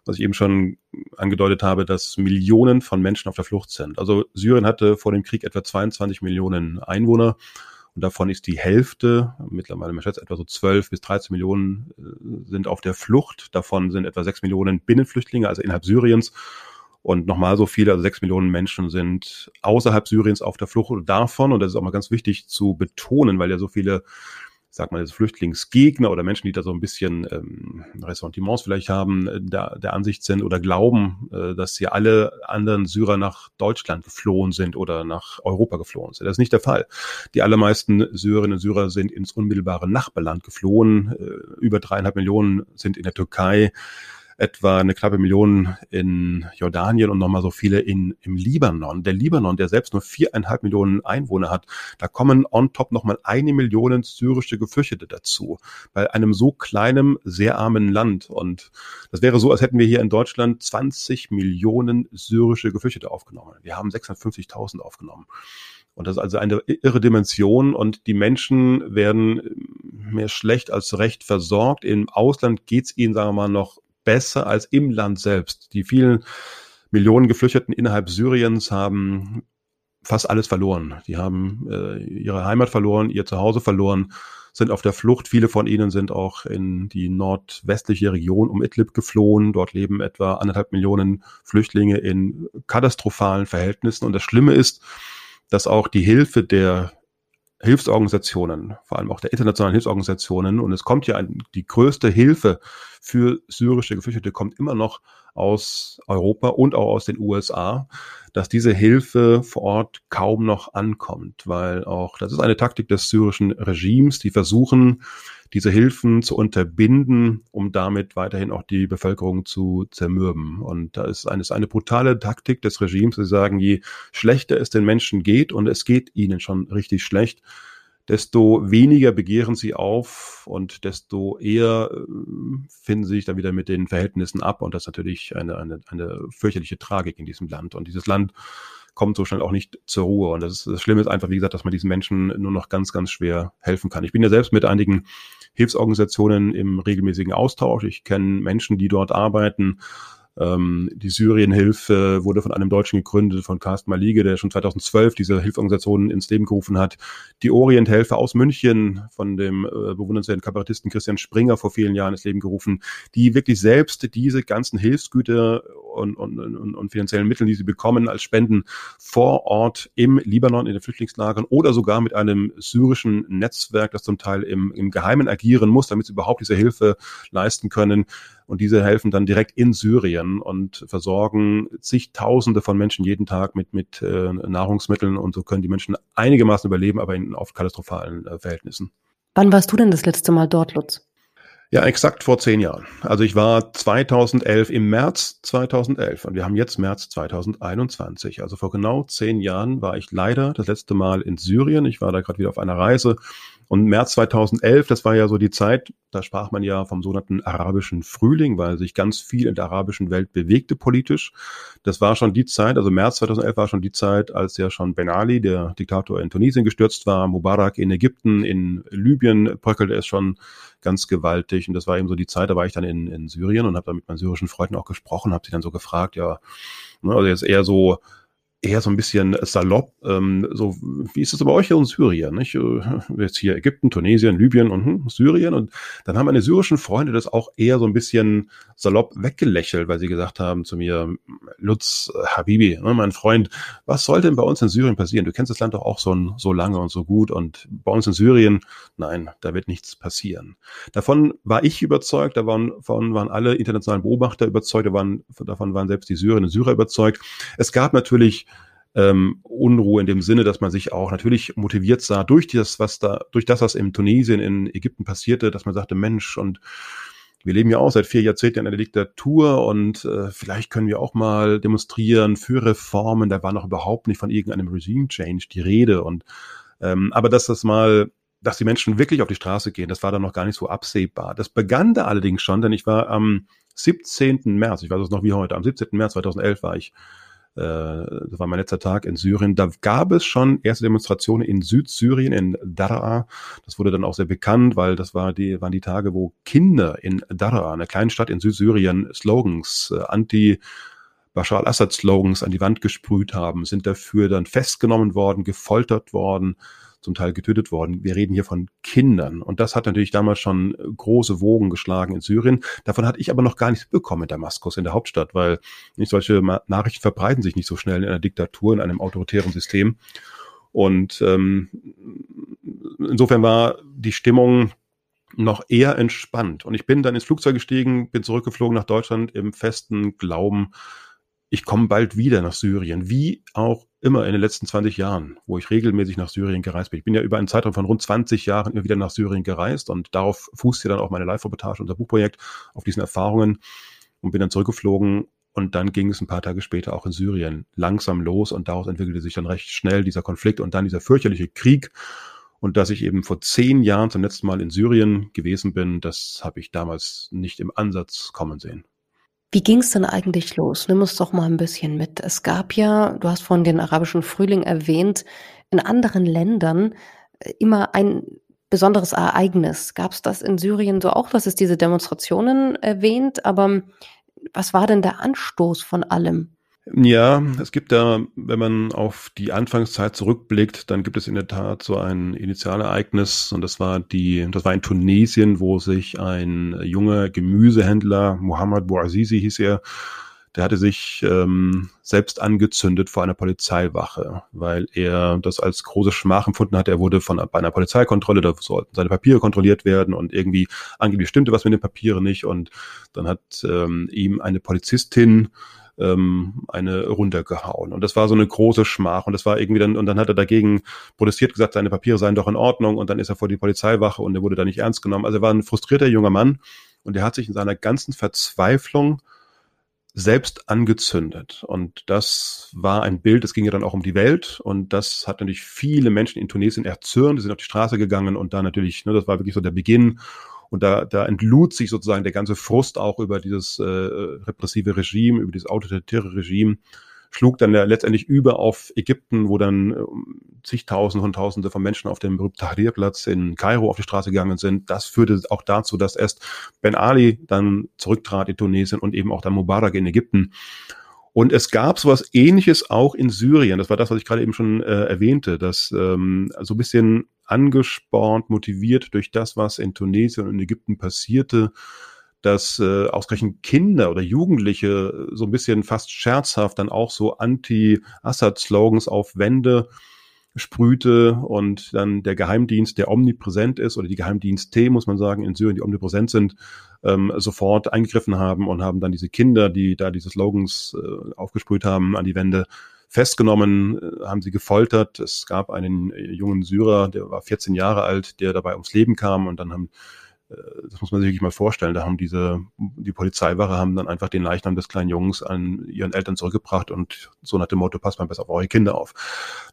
was ich eben schon angedeutet habe, dass Millionen von Menschen auf der Flucht sind. Also Syrien hatte vor dem Krieg etwa 22 Millionen Einwohner und davon ist die Hälfte, mittlerweile man schätzt etwa so 12 bis 13 Millionen äh, sind auf der Flucht. Davon sind etwa 6 Millionen Binnenflüchtlinge, also innerhalb Syriens. Und nochmal so viele, also sechs Millionen Menschen sind außerhalb Syriens auf der Flucht. Davon, und das ist auch mal ganz wichtig zu betonen, weil ja so viele sag mal, Flüchtlingsgegner oder Menschen, die da so ein bisschen ähm, Ressentiments vielleicht haben, äh, der, der Ansicht sind oder glauben, äh, dass sie alle anderen Syrer nach Deutschland geflohen sind oder nach Europa geflohen sind. Das ist nicht der Fall. Die allermeisten Syrerinnen und Syrer sind ins unmittelbare Nachbarland geflohen. Äh, über dreieinhalb Millionen sind in der Türkei etwa eine knappe Million in Jordanien und nochmal so viele in, im Libanon. Der Libanon, der selbst nur viereinhalb Millionen Einwohner hat, da kommen on top nochmal eine Million syrische Gefürchtete dazu. Bei einem so kleinen, sehr armen Land. Und das wäre so, als hätten wir hier in Deutschland 20 Millionen syrische Gefürchtete aufgenommen. Wir haben 650.000 aufgenommen. Und das ist also eine irre Dimension und die Menschen werden mehr schlecht als recht versorgt. Im Ausland geht's ihnen, sagen wir mal, noch besser als im Land selbst. Die vielen Millionen Geflüchteten innerhalb Syriens haben fast alles verloren. Die haben äh, ihre Heimat verloren, ihr Zuhause verloren, sind auf der Flucht. Viele von ihnen sind auch in die nordwestliche Region um Idlib geflohen. Dort leben etwa anderthalb Millionen Flüchtlinge in katastrophalen Verhältnissen. Und das Schlimme ist, dass auch die Hilfe der Hilfsorganisationen, vor allem auch der internationalen Hilfsorganisationen. Und es kommt ja die größte Hilfe für syrische Geflüchtete kommt immer noch aus Europa und auch aus den USA, dass diese Hilfe vor Ort kaum noch ankommt, weil auch das ist eine Taktik des syrischen Regimes, die versuchen, diese Hilfen zu unterbinden, um damit weiterhin auch die Bevölkerung zu zermürben. Und da ist eine, ist eine brutale Taktik des Regimes, sie sagen, je schlechter es den Menschen geht, und es geht ihnen schon richtig schlecht, desto weniger begehren sie auf und desto eher äh, finden sie sich dann wieder mit den Verhältnissen ab. Und das ist natürlich eine, eine, eine fürchterliche Tragik in diesem Land. Und dieses Land kommt so schnell auch nicht zur Ruhe. Und das, ist, das Schlimme ist einfach, wie gesagt, dass man diesen Menschen nur noch ganz, ganz schwer helfen kann. Ich bin ja selbst mit einigen Hilfsorganisationen im regelmäßigen Austausch. Ich kenne Menschen, die dort arbeiten ähm, die Syrienhilfe wurde von einem Deutschen gegründet, von Carsten Malige, der schon 2012 diese Hilfsorganisation ins Leben gerufen hat. Die Orienthilfe aus München von dem äh, bewundernswerten Kabarettisten Christian Springer vor vielen Jahren ins Leben gerufen, die wirklich selbst diese ganzen Hilfsgüter und, und, und, und finanziellen Mitteln, die sie bekommen als Spenden vor Ort im Libanon, in den Flüchtlingslagern oder sogar mit einem syrischen Netzwerk, das zum Teil im, im Geheimen agieren muss, damit sie überhaupt diese Hilfe leisten können. Und diese helfen dann direkt in Syrien und versorgen zigtausende von Menschen jeden Tag mit, mit äh, Nahrungsmitteln. Und so können die Menschen einigermaßen überleben, aber in oft katastrophalen äh, Verhältnissen. Wann warst du denn das letzte Mal dort, Lutz? Ja, exakt vor zehn Jahren. Also ich war 2011 im März 2011 und wir haben jetzt März 2021. Also vor genau zehn Jahren war ich leider das letzte Mal in Syrien. Ich war da gerade wieder auf einer Reise und März 2011, das war ja so die Zeit, da sprach man ja vom sogenannten arabischen Frühling, weil sich ganz viel in der arabischen Welt bewegte politisch. Das war schon die Zeit, also März 2011 war schon die Zeit, als ja schon Ben Ali, der Diktator in Tunesien gestürzt war, Mubarak in Ägypten, in Libyen bröckelte es schon ganz gewaltig. Und das war eben so die Zeit, da war ich dann in, in Syrien und habe da mit meinen syrischen Freunden auch gesprochen, habe sie dann so gefragt, ja, ne, also jetzt eher so eher so ein bisschen salopp. Ähm, so, wie ist es bei euch hier in Syrien? Nicht? Äh, jetzt hier Ägypten, Tunesien, Libyen und hm, Syrien. Und dann haben meine syrischen Freunde das auch eher so ein bisschen salopp weggelächelt, weil sie gesagt haben zu mir, Lutz, äh, Habibi, ne, mein Freund, was soll denn bei uns in Syrien passieren? Du kennst das Land doch auch so, so lange und so gut. Und bei uns in Syrien, nein, da wird nichts passieren. Davon war ich überzeugt, davon waren alle internationalen Beobachter überzeugt, davon, waren selbst die Syrerinnen und Syrer überzeugt. Es gab natürlich ähm, Unruhe in dem Sinne, dass man sich auch natürlich motiviert sah durch das, was da, durch das, was in Tunesien, in Ägypten passierte, dass man sagte, Mensch, und wir leben ja auch seit vier Jahrzehnten in einer Diktatur und äh, vielleicht können wir auch mal demonstrieren für Reformen. Da war noch überhaupt nicht von irgendeinem Regime Change die Rede. Und ähm, aber dass das mal, dass die Menschen wirklich auf die Straße gehen, das war dann noch gar nicht so absehbar. Das begann da allerdings schon, denn ich war am 17. März, ich weiß es noch wie heute, am 17. März 2011 war ich das war mein letzter Tag in Syrien, da gab es schon erste Demonstrationen in Südsyrien, in Daraa. Das wurde dann auch sehr bekannt, weil das war die, waren die Tage, wo Kinder in Daraa, einer kleinen Stadt in Südsyrien, Slogans, äh, anti Bashar al-Assad-Slogans an die Wand gesprüht haben, sind dafür dann festgenommen worden, gefoltert worden zum Teil getötet worden. Wir reden hier von Kindern. Und das hat natürlich damals schon große Wogen geschlagen in Syrien. Davon hatte ich aber noch gar nichts bekommen in Damaskus, in der Hauptstadt, weil nicht solche Nachrichten verbreiten sich nicht so schnell in einer Diktatur, in einem autoritären System. Und ähm, insofern war die Stimmung noch eher entspannt. Und ich bin dann ins Flugzeug gestiegen, bin zurückgeflogen nach Deutschland im festen Glauben, ich komme bald wieder nach Syrien, wie auch immer in den letzten 20 Jahren, wo ich regelmäßig nach Syrien gereist bin. Ich bin ja über einen Zeitraum von rund 20 Jahren immer wieder nach Syrien gereist und darauf fußt ja dann auch meine Live-Reportage, unser Buchprojekt, auf diesen Erfahrungen und bin dann zurückgeflogen und dann ging es ein paar Tage später auch in Syrien langsam los und daraus entwickelte sich dann recht schnell dieser Konflikt und dann dieser fürchterliche Krieg. Und dass ich eben vor zehn Jahren zum letzten Mal in Syrien gewesen bin, das habe ich damals nicht im Ansatz kommen sehen. Wie ging es denn eigentlich los? Nimm uns doch mal ein bisschen mit. Es gab ja, du hast vorhin den arabischen Frühling erwähnt, in anderen Ländern äh, immer ein besonderes Ereignis. Gab es das in Syrien so auch? Hast es diese Demonstrationen erwähnt, aber was war denn der Anstoß von allem? Ja, es gibt da, wenn man auf die Anfangszeit zurückblickt, dann gibt es in der Tat so ein Initialereignis und das war die, das war in Tunesien, wo sich ein junger Gemüsehändler, Mohammed Bouazizi hieß er, der hatte sich ähm, selbst angezündet vor einer Polizeiwache, weil er das als große Schmach empfunden hat. Er wurde von bei einer Polizeikontrolle, da sollten seine Papiere kontrolliert werden und irgendwie angeblich stimmte was mit den Papieren nicht. Und dann hat ähm, ihm eine Polizistin ähm, eine runtergehauen. Und das war so eine große Schmach. Und das war irgendwie dann, und dann hat er dagegen protestiert, gesagt, seine Papiere seien doch in Ordnung. Und dann ist er vor die Polizeiwache und er wurde da nicht ernst genommen. Also er war ein frustrierter junger Mann und er hat sich in seiner ganzen Verzweiflung selbst angezündet. Und das war ein Bild, das ging ja dann auch um die Welt. Und das hat natürlich viele Menschen in Tunesien erzürnt. Die sind auf die Straße gegangen und da natürlich, ne, das war wirklich so der Beginn. Und da, da entlud sich sozusagen der ganze Frust auch über dieses äh, repressive Regime, über dieses autoritäre Regime schlug dann letztendlich über auf Ägypten, wo dann äh, zigtausende und tausende von Menschen auf dem Tahrir-Platz in Kairo auf die Straße gegangen sind. Das führte auch dazu, dass erst Ben Ali dann zurücktrat in Tunesien und eben auch dann Mubarak in Ägypten. Und es gab sowas ähnliches auch in Syrien. Das war das, was ich gerade eben schon äh, erwähnte, dass ähm, so ein bisschen angespornt, motiviert durch das, was in Tunesien und in Ägypten passierte, dass äh, ausgerechnet Kinder oder Jugendliche so ein bisschen fast scherzhaft dann auch so Anti-Assad-Slogans auf Wände sprühte und dann der Geheimdienst, der omnipräsent ist, oder die Geheimdienst-T, muss man sagen, in Syrien, die omnipräsent sind, ähm, sofort eingegriffen haben und haben dann diese Kinder, die da diese Slogans äh, aufgesprüht haben, an die Wände festgenommen, äh, haben sie gefoltert. Es gab einen äh, jungen Syrer, der war 14 Jahre alt, der dabei ums Leben kam und dann haben das muss man sich wirklich mal vorstellen. Da haben diese, die Polizeiwache haben dann einfach den Leichnam des kleinen Jungs an ihren Eltern zurückgebracht und so nach dem Motto, passt mal besser auf eure Kinder auf.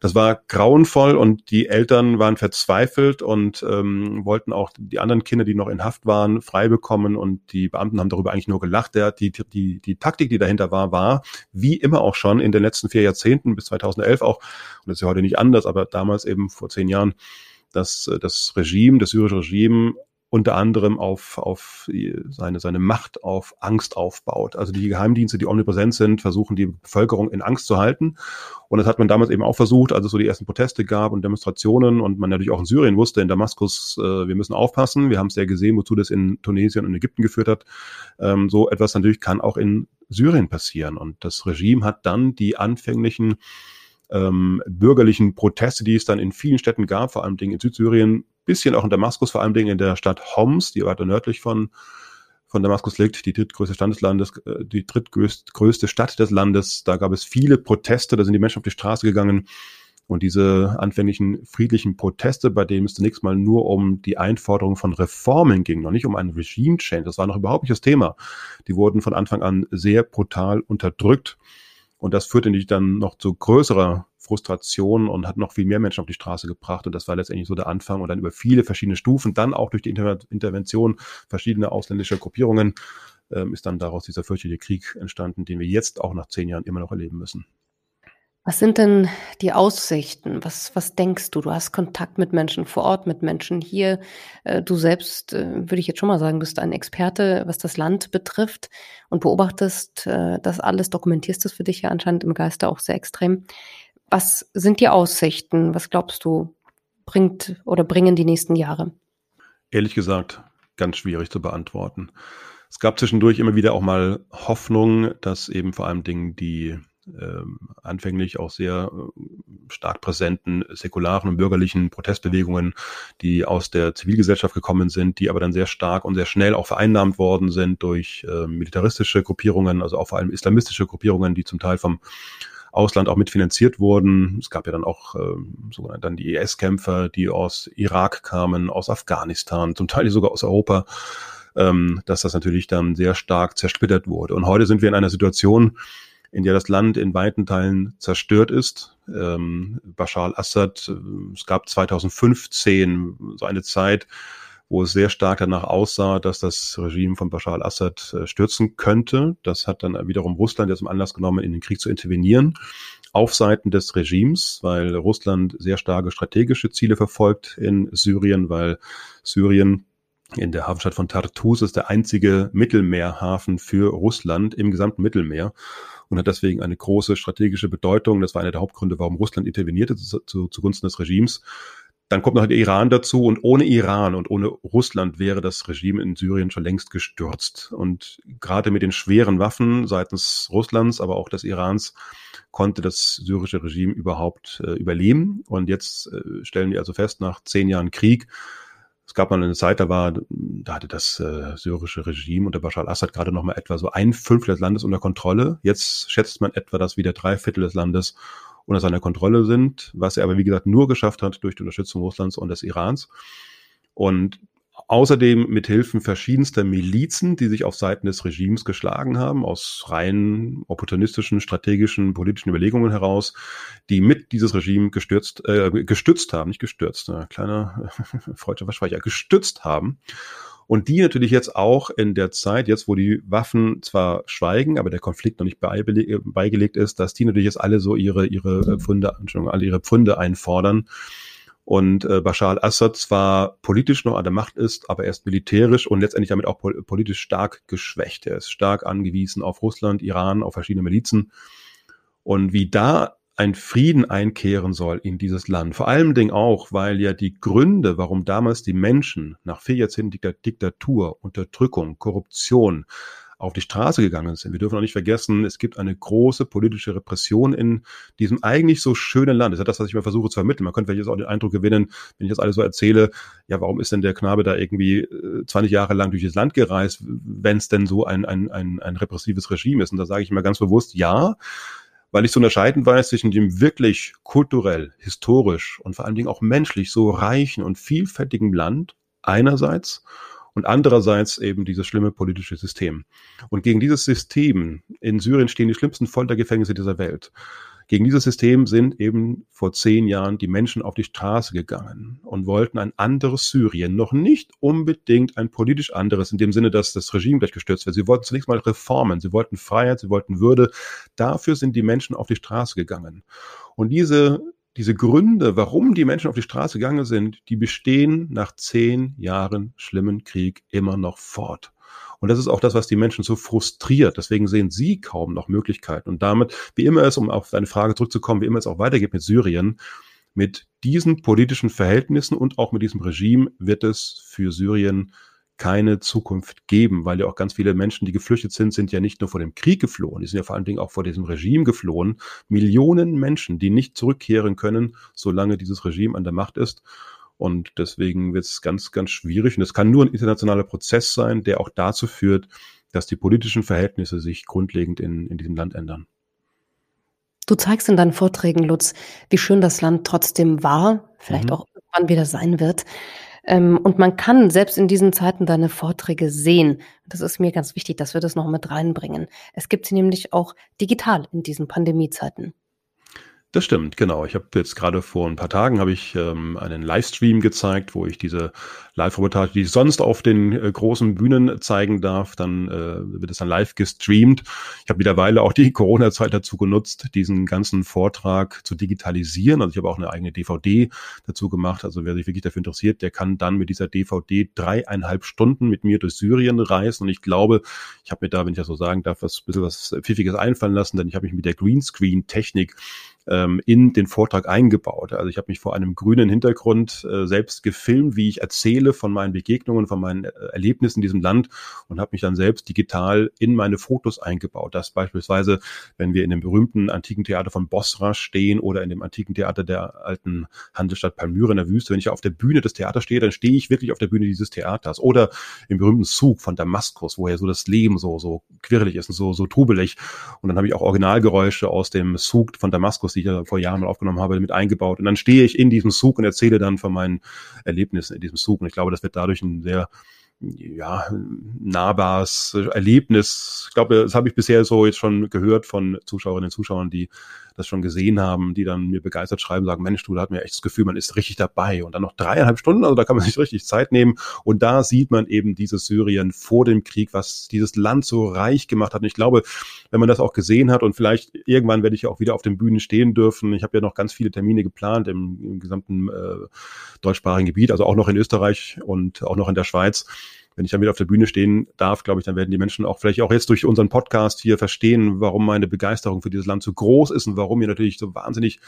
Das war grauenvoll und die Eltern waren verzweifelt und ähm, wollten auch die anderen Kinder, die noch in Haft waren, frei bekommen und die Beamten haben darüber eigentlich nur gelacht. Der, die, die, die Taktik, die dahinter war, war, wie immer auch schon in den letzten vier Jahrzehnten bis 2011 auch, und das ist ja heute nicht anders, aber damals eben vor zehn Jahren, dass das Regime, das syrische Regime unter anderem auf, auf seine, seine Macht auf Angst aufbaut. Also die Geheimdienste, die omnipräsent sind, versuchen die Bevölkerung in Angst zu halten. Und das hat man damals eben auch versucht, als es so die ersten Proteste gab und Demonstrationen und man natürlich auch in Syrien wusste, in Damaskus, äh, wir müssen aufpassen. Wir haben es ja gesehen, wozu das in Tunesien und Ägypten geführt hat. Ähm, so etwas natürlich kann auch in Syrien passieren. Und das Regime hat dann die anfänglichen ähm, bürgerlichen Proteste, die es dann in vielen Städten gab, vor allem in Südsyrien, bisschen auch in Damaskus, vor allem in der Stadt Homs, die weiter nördlich von, von Damaskus liegt, die drittgrößte Stadt des Landes, äh, die drittgrößte Stadt des Landes. Da gab es viele Proteste, da sind die Menschen auf die Straße gegangen. Und diese anfänglichen friedlichen Proteste, bei denen es zunächst mal nur um die Einforderung von Reformen ging, noch nicht um einen Regime-Change, das war noch überhaupt nicht das Thema. Die wurden von Anfang an sehr brutal unterdrückt. Und das führte nicht dann noch zu größerer Frustration und hat noch viel mehr Menschen auf die Straße gebracht. Und das war letztendlich so der Anfang und dann über viele verschiedene Stufen, dann auch durch die Inter Intervention verschiedener ausländischer Gruppierungen, ähm, ist dann daraus dieser fürchterliche Krieg entstanden, den wir jetzt auch nach zehn Jahren immer noch erleben müssen. Was sind denn die Aussichten? Was, was denkst du? Du hast Kontakt mit Menschen vor Ort, mit Menschen hier. Äh, du selbst, äh, würde ich jetzt schon mal sagen, bist ein Experte, was das Land betrifft und beobachtest äh, das alles, dokumentierst es für dich ja anscheinend im Geiste auch sehr extrem. Was sind die Aussichten? Was glaubst du, bringt oder bringen die nächsten Jahre? Ehrlich gesagt, ganz schwierig zu beantworten. Es gab zwischendurch immer wieder auch mal Hoffnung, dass eben vor allem Dingen die ähm, anfänglich auch sehr äh, stark präsenten säkularen und bürgerlichen Protestbewegungen, die aus der Zivilgesellschaft gekommen sind, die aber dann sehr stark und sehr schnell auch vereinnahmt worden sind durch äh, militaristische Gruppierungen, also auch vor allem islamistische Gruppierungen, die zum Teil vom Ausland auch mitfinanziert wurden. Es gab ja dann auch äh, sogenannte dann die IS-Kämpfer, die aus Irak kamen, aus Afghanistan, zum Teil sogar aus Europa, ähm, dass das natürlich dann sehr stark zersplittert wurde. Und heute sind wir in einer Situation, in der das Land in weiten Teilen zerstört ist. Ähm, Bashar al-Assad, äh, es gab 2015 so eine Zeit, wo es sehr stark danach aussah, dass das Regime von Bashar al-Assad äh, stürzen könnte. Das hat dann wiederum Russland jetzt zum Anlass genommen, in den Krieg zu intervenieren auf Seiten des Regimes, weil Russland sehr starke strategische Ziele verfolgt in Syrien, weil Syrien in der Hafenstadt von Tartus ist der einzige Mittelmeerhafen für Russland im gesamten Mittelmeer und hat deswegen eine große strategische Bedeutung. Das war einer der Hauptgründe, warum Russland intervenierte zu, zu, zugunsten des Regimes dann kommt noch der Iran dazu und ohne Iran und ohne Russland wäre das Regime in Syrien schon längst gestürzt. Und gerade mit den schweren Waffen seitens Russlands, aber auch des Irans, konnte das syrische Regime überhaupt äh, überleben. Und jetzt äh, stellen wir also fest, nach zehn Jahren Krieg, es gab mal eine Zeit, da war, da hatte das äh, syrische Regime unter Bashar al-Assad gerade noch mal etwa so ein Fünftel des Landes unter Kontrolle. Jetzt schätzt man etwa, dass wieder drei Viertel des Landes unter seiner Kontrolle sind, was er aber wie gesagt nur geschafft hat durch die Unterstützung Russlands und des Irans. Und Außerdem mit Hilfen verschiedenster Milizen, die sich auf Seiten des Regimes geschlagen haben, aus rein opportunistischen, strategischen, politischen Überlegungen heraus, die mit dieses Regime gestürzt, äh, gestützt haben, nicht gestürzt, äh, kleiner *laughs* freudscher Versprecher, gestützt haben. Und die natürlich jetzt auch in der Zeit, jetzt wo die Waffen zwar schweigen, aber der Konflikt noch nicht beigelegt ist, dass die natürlich jetzt alle so ihre, ihre Pfunde, alle ihre Pfunde einfordern und äh, Bashar al-Assad zwar politisch noch an der Macht ist, aber er ist militärisch und letztendlich damit auch pol politisch stark geschwächt. Er ist stark angewiesen auf Russland, Iran, auf verschiedene Milizen. Und wie da ein Frieden einkehren soll in dieses Land. Vor allem Ding auch, weil ja die Gründe, warum damals die Menschen nach vier Jahrzehnten Diktatur, Unterdrückung, Korruption, auf die Straße gegangen sind. Wir dürfen auch nicht vergessen, es gibt eine große politische Repression in diesem eigentlich so schönen Land. Das ist ja das, was ich mir versuche zu vermitteln. Man könnte vielleicht jetzt auch den Eindruck gewinnen, wenn ich das alles so erzähle, ja, warum ist denn der Knabe da irgendwie 20 äh, Jahre lang durch das Land gereist, wenn es denn so ein, ein, ein, ein repressives Regime ist? Und da sage ich immer ganz bewusst, ja, weil ich so unterscheiden weiß zwischen dem wirklich kulturell, historisch und vor allen Dingen auch menschlich so reichen und vielfältigen Land einerseits und andererseits eben dieses schlimme politische System. Und gegen dieses System in Syrien stehen die schlimmsten Foltergefängnisse dieser Welt. Gegen dieses System sind eben vor zehn Jahren die Menschen auf die Straße gegangen und wollten ein anderes Syrien, noch nicht unbedingt ein politisch anderes, in dem Sinne, dass das Regime gleich gestürzt wird. Sie wollten zunächst mal Reformen, sie wollten Freiheit, sie wollten Würde. Dafür sind die Menschen auf die Straße gegangen. Und diese diese Gründe, warum die Menschen auf die Straße gegangen sind, die bestehen nach zehn Jahren schlimmen Krieg immer noch fort. Und das ist auch das, was die Menschen so frustriert. Deswegen sehen sie kaum noch Möglichkeiten. Und damit, wie immer es, um auf deine Frage zurückzukommen, wie immer es auch weitergeht mit Syrien, mit diesen politischen Verhältnissen und auch mit diesem Regime wird es für Syrien keine Zukunft geben, weil ja auch ganz viele Menschen, die geflüchtet sind, sind ja nicht nur vor dem Krieg geflohen, die sind ja vor allen Dingen auch vor diesem Regime geflohen. Millionen Menschen, die nicht zurückkehren können, solange dieses Regime an der Macht ist. Und deswegen wird es ganz, ganz schwierig. Und es kann nur ein internationaler Prozess sein, der auch dazu führt, dass die politischen Verhältnisse sich grundlegend in, in diesem Land ändern. Du zeigst in deinen Vorträgen, Lutz, wie schön das Land trotzdem war, vielleicht mhm. auch irgendwann wieder sein wird. Ähm, und man kann selbst in diesen Zeiten deine Vorträge sehen. Das ist mir ganz wichtig, dass wir das noch mit reinbringen. Es gibt sie nämlich auch digital in diesen Pandemiezeiten. Das stimmt, genau. Ich habe jetzt gerade vor ein paar Tagen habe ich ähm, einen Livestream gezeigt, wo ich diese Live-Reportage, die ich sonst auf den äh, großen Bühnen zeigen darf, dann äh, wird es dann live gestreamt. Ich habe mittlerweile auch die *laughs* Corona-Zeit dazu genutzt, diesen ganzen Vortrag zu digitalisieren. Also ich habe auch eine eigene DVD dazu gemacht. Also wer sich wirklich dafür interessiert, der kann dann mit dieser DVD dreieinhalb Stunden mit mir durch Syrien reisen. Und ich glaube, ich habe mir da, wenn ich das so sagen darf, was bisschen was Pfiffiges einfallen lassen, denn ich habe mich mit der Greenscreen-Technik ähm, in den Vortrag eingebaut. Also ich habe mich vor einem grünen Hintergrund äh, selbst gefilmt, wie ich erzähle von meinen Begegnungen, von meinen äh, Erlebnissen in diesem Land und habe mich dann selbst digital in meine Fotos eingebaut. Das beispielsweise, wenn wir in dem berühmten antiken Theater von Bosra stehen oder in dem antiken Theater der alten Handelsstadt Palmyra in der Wüste, wenn ich auf der Bühne des Theaters stehe, dann stehe ich wirklich auf der Bühne dieses Theaters. Oder im berühmten Zug von Damaskus, wo ja so das Leben so, so quirlig ist und so, so trubelig. Und dann habe ich auch Originalgeräusche aus dem Zug von Damaskus die ich ja vor Jahren mal aufgenommen habe, mit eingebaut. Und dann stehe ich in diesem Zug und erzähle dann von meinen Erlebnissen in diesem Zug. Und ich glaube, das wird dadurch ein sehr ja, nahbares Erlebnis. Ich glaube, das habe ich bisher so jetzt schon gehört von Zuschauerinnen und Zuschauern, die das schon gesehen haben, die dann mir begeistert schreiben, sagen, Mensch, du, da hat mir echt das Gefühl, man ist richtig dabei. Und dann noch dreieinhalb Stunden, also da kann man sich richtig Zeit nehmen. Und da sieht man eben dieses Syrien vor dem Krieg, was dieses Land so reich gemacht hat. Und ich glaube, wenn man das auch gesehen hat und vielleicht irgendwann werde ich ja auch wieder auf den Bühnen stehen dürfen. Ich habe ja noch ganz viele Termine geplant im, im gesamten äh, deutschsprachigen Gebiet, also auch noch in Österreich und auch noch in der Schweiz wenn ich dann wieder auf der Bühne stehen darf, glaube ich, dann werden die Menschen auch vielleicht auch jetzt durch unseren Podcast hier verstehen, warum meine Begeisterung für dieses Land so groß ist und warum mir natürlich so wahnsinnig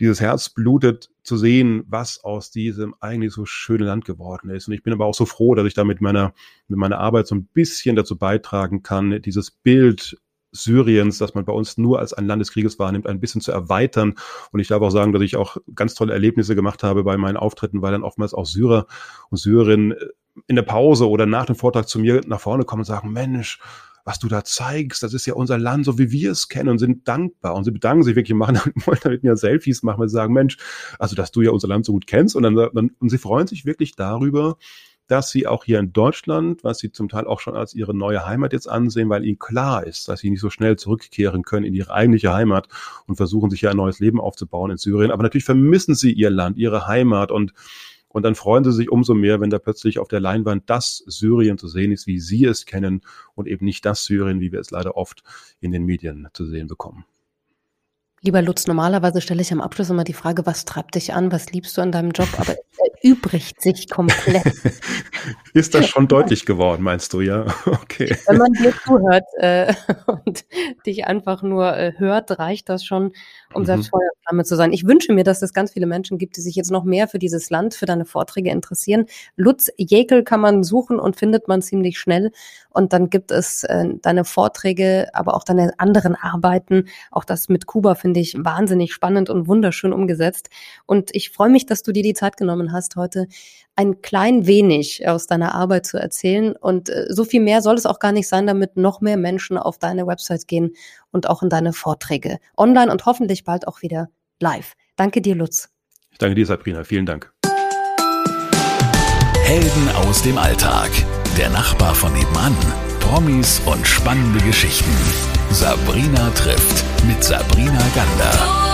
dieses Herz blutet zu sehen, was aus diesem eigentlich so schönen Land geworden ist. Und ich bin aber auch so froh, dass ich da mit meiner, mit meiner Arbeit so ein bisschen dazu beitragen kann, dieses Bild Syriens, das man bei uns nur als ein Land des Krieges wahrnimmt, ein bisschen zu erweitern. Und ich darf auch sagen, dass ich auch ganz tolle Erlebnisse gemacht habe bei meinen Auftritten, weil dann oftmals auch Syrer und Syrerinnen äh, in der Pause oder nach dem Vortrag zu mir nach vorne kommen und sagen, Mensch, was du da zeigst, das ist ja unser Land, so wie wir es kennen und sind dankbar. Und sie bedanken sich wirklich, *laughs* machen, wollen damit mir Selfies machen, sie sagen, Mensch, also dass du ja unser Land so gut kennst. Und dann, dann und sie freuen sich wirklich darüber, dass sie auch hier in Deutschland, was sie zum Teil auch schon als ihre neue Heimat jetzt ansehen, weil ihnen klar ist, dass sie nicht so schnell zurückkehren können in ihre eigentliche Heimat und versuchen sich ja ein neues Leben aufzubauen in Syrien. Aber natürlich vermissen sie ihr Land, ihre Heimat und und dann freuen sie sich umso mehr, wenn da plötzlich auf der Leinwand das Syrien zu sehen ist, wie sie es kennen und eben nicht das Syrien, wie wir es leider oft in den Medien zu sehen bekommen. Lieber Lutz, normalerweise stelle ich am Abschluss immer die Frage, was treibt dich an, was liebst du an deinem Job, aber erübrigt sich komplett. *laughs* Ist das schon deutlich geworden, meinst du, ja? *laughs* Okay. Wenn man dir zuhört äh, *laughs* und dich einfach nur äh, hört, reicht das schon, um mhm. selbst Feuerflamme zu sein. Ich wünsche mir, dass es ganz viele Menschen gibt, die sich jetzt noch mehr für dieses Land, für deine Vorträge interessieren. Lutz Jäkel kann man suchen und findet man ziemlich schnell. Und dann gibt es äh, deine Vorträge, aber auch deine anderen Arbeiten. Auch das mit Kuba finde ich wahnsinnig spannend und wunderschön umgesetzt. Und ich freue mich, dass du dir die Zeit genommen hast, heute ein klein wenig aus deiner Arbeit zu erzählen. Und äh, so viel mehr soll es auch gar nicht sein, damit noch mehr Menschen auf deine Website gehen und auch in deine Vorträge. Online und hoffentlich bald auch wieder live. Danke dir, Lutz. Ich danke dir, Sabrina. Vielen Dank. Helden aus dem Alltag. Der Nachbar von nebenan. Promis und spannende Geschichten. Sabrina trifft mit Sabrina Gander.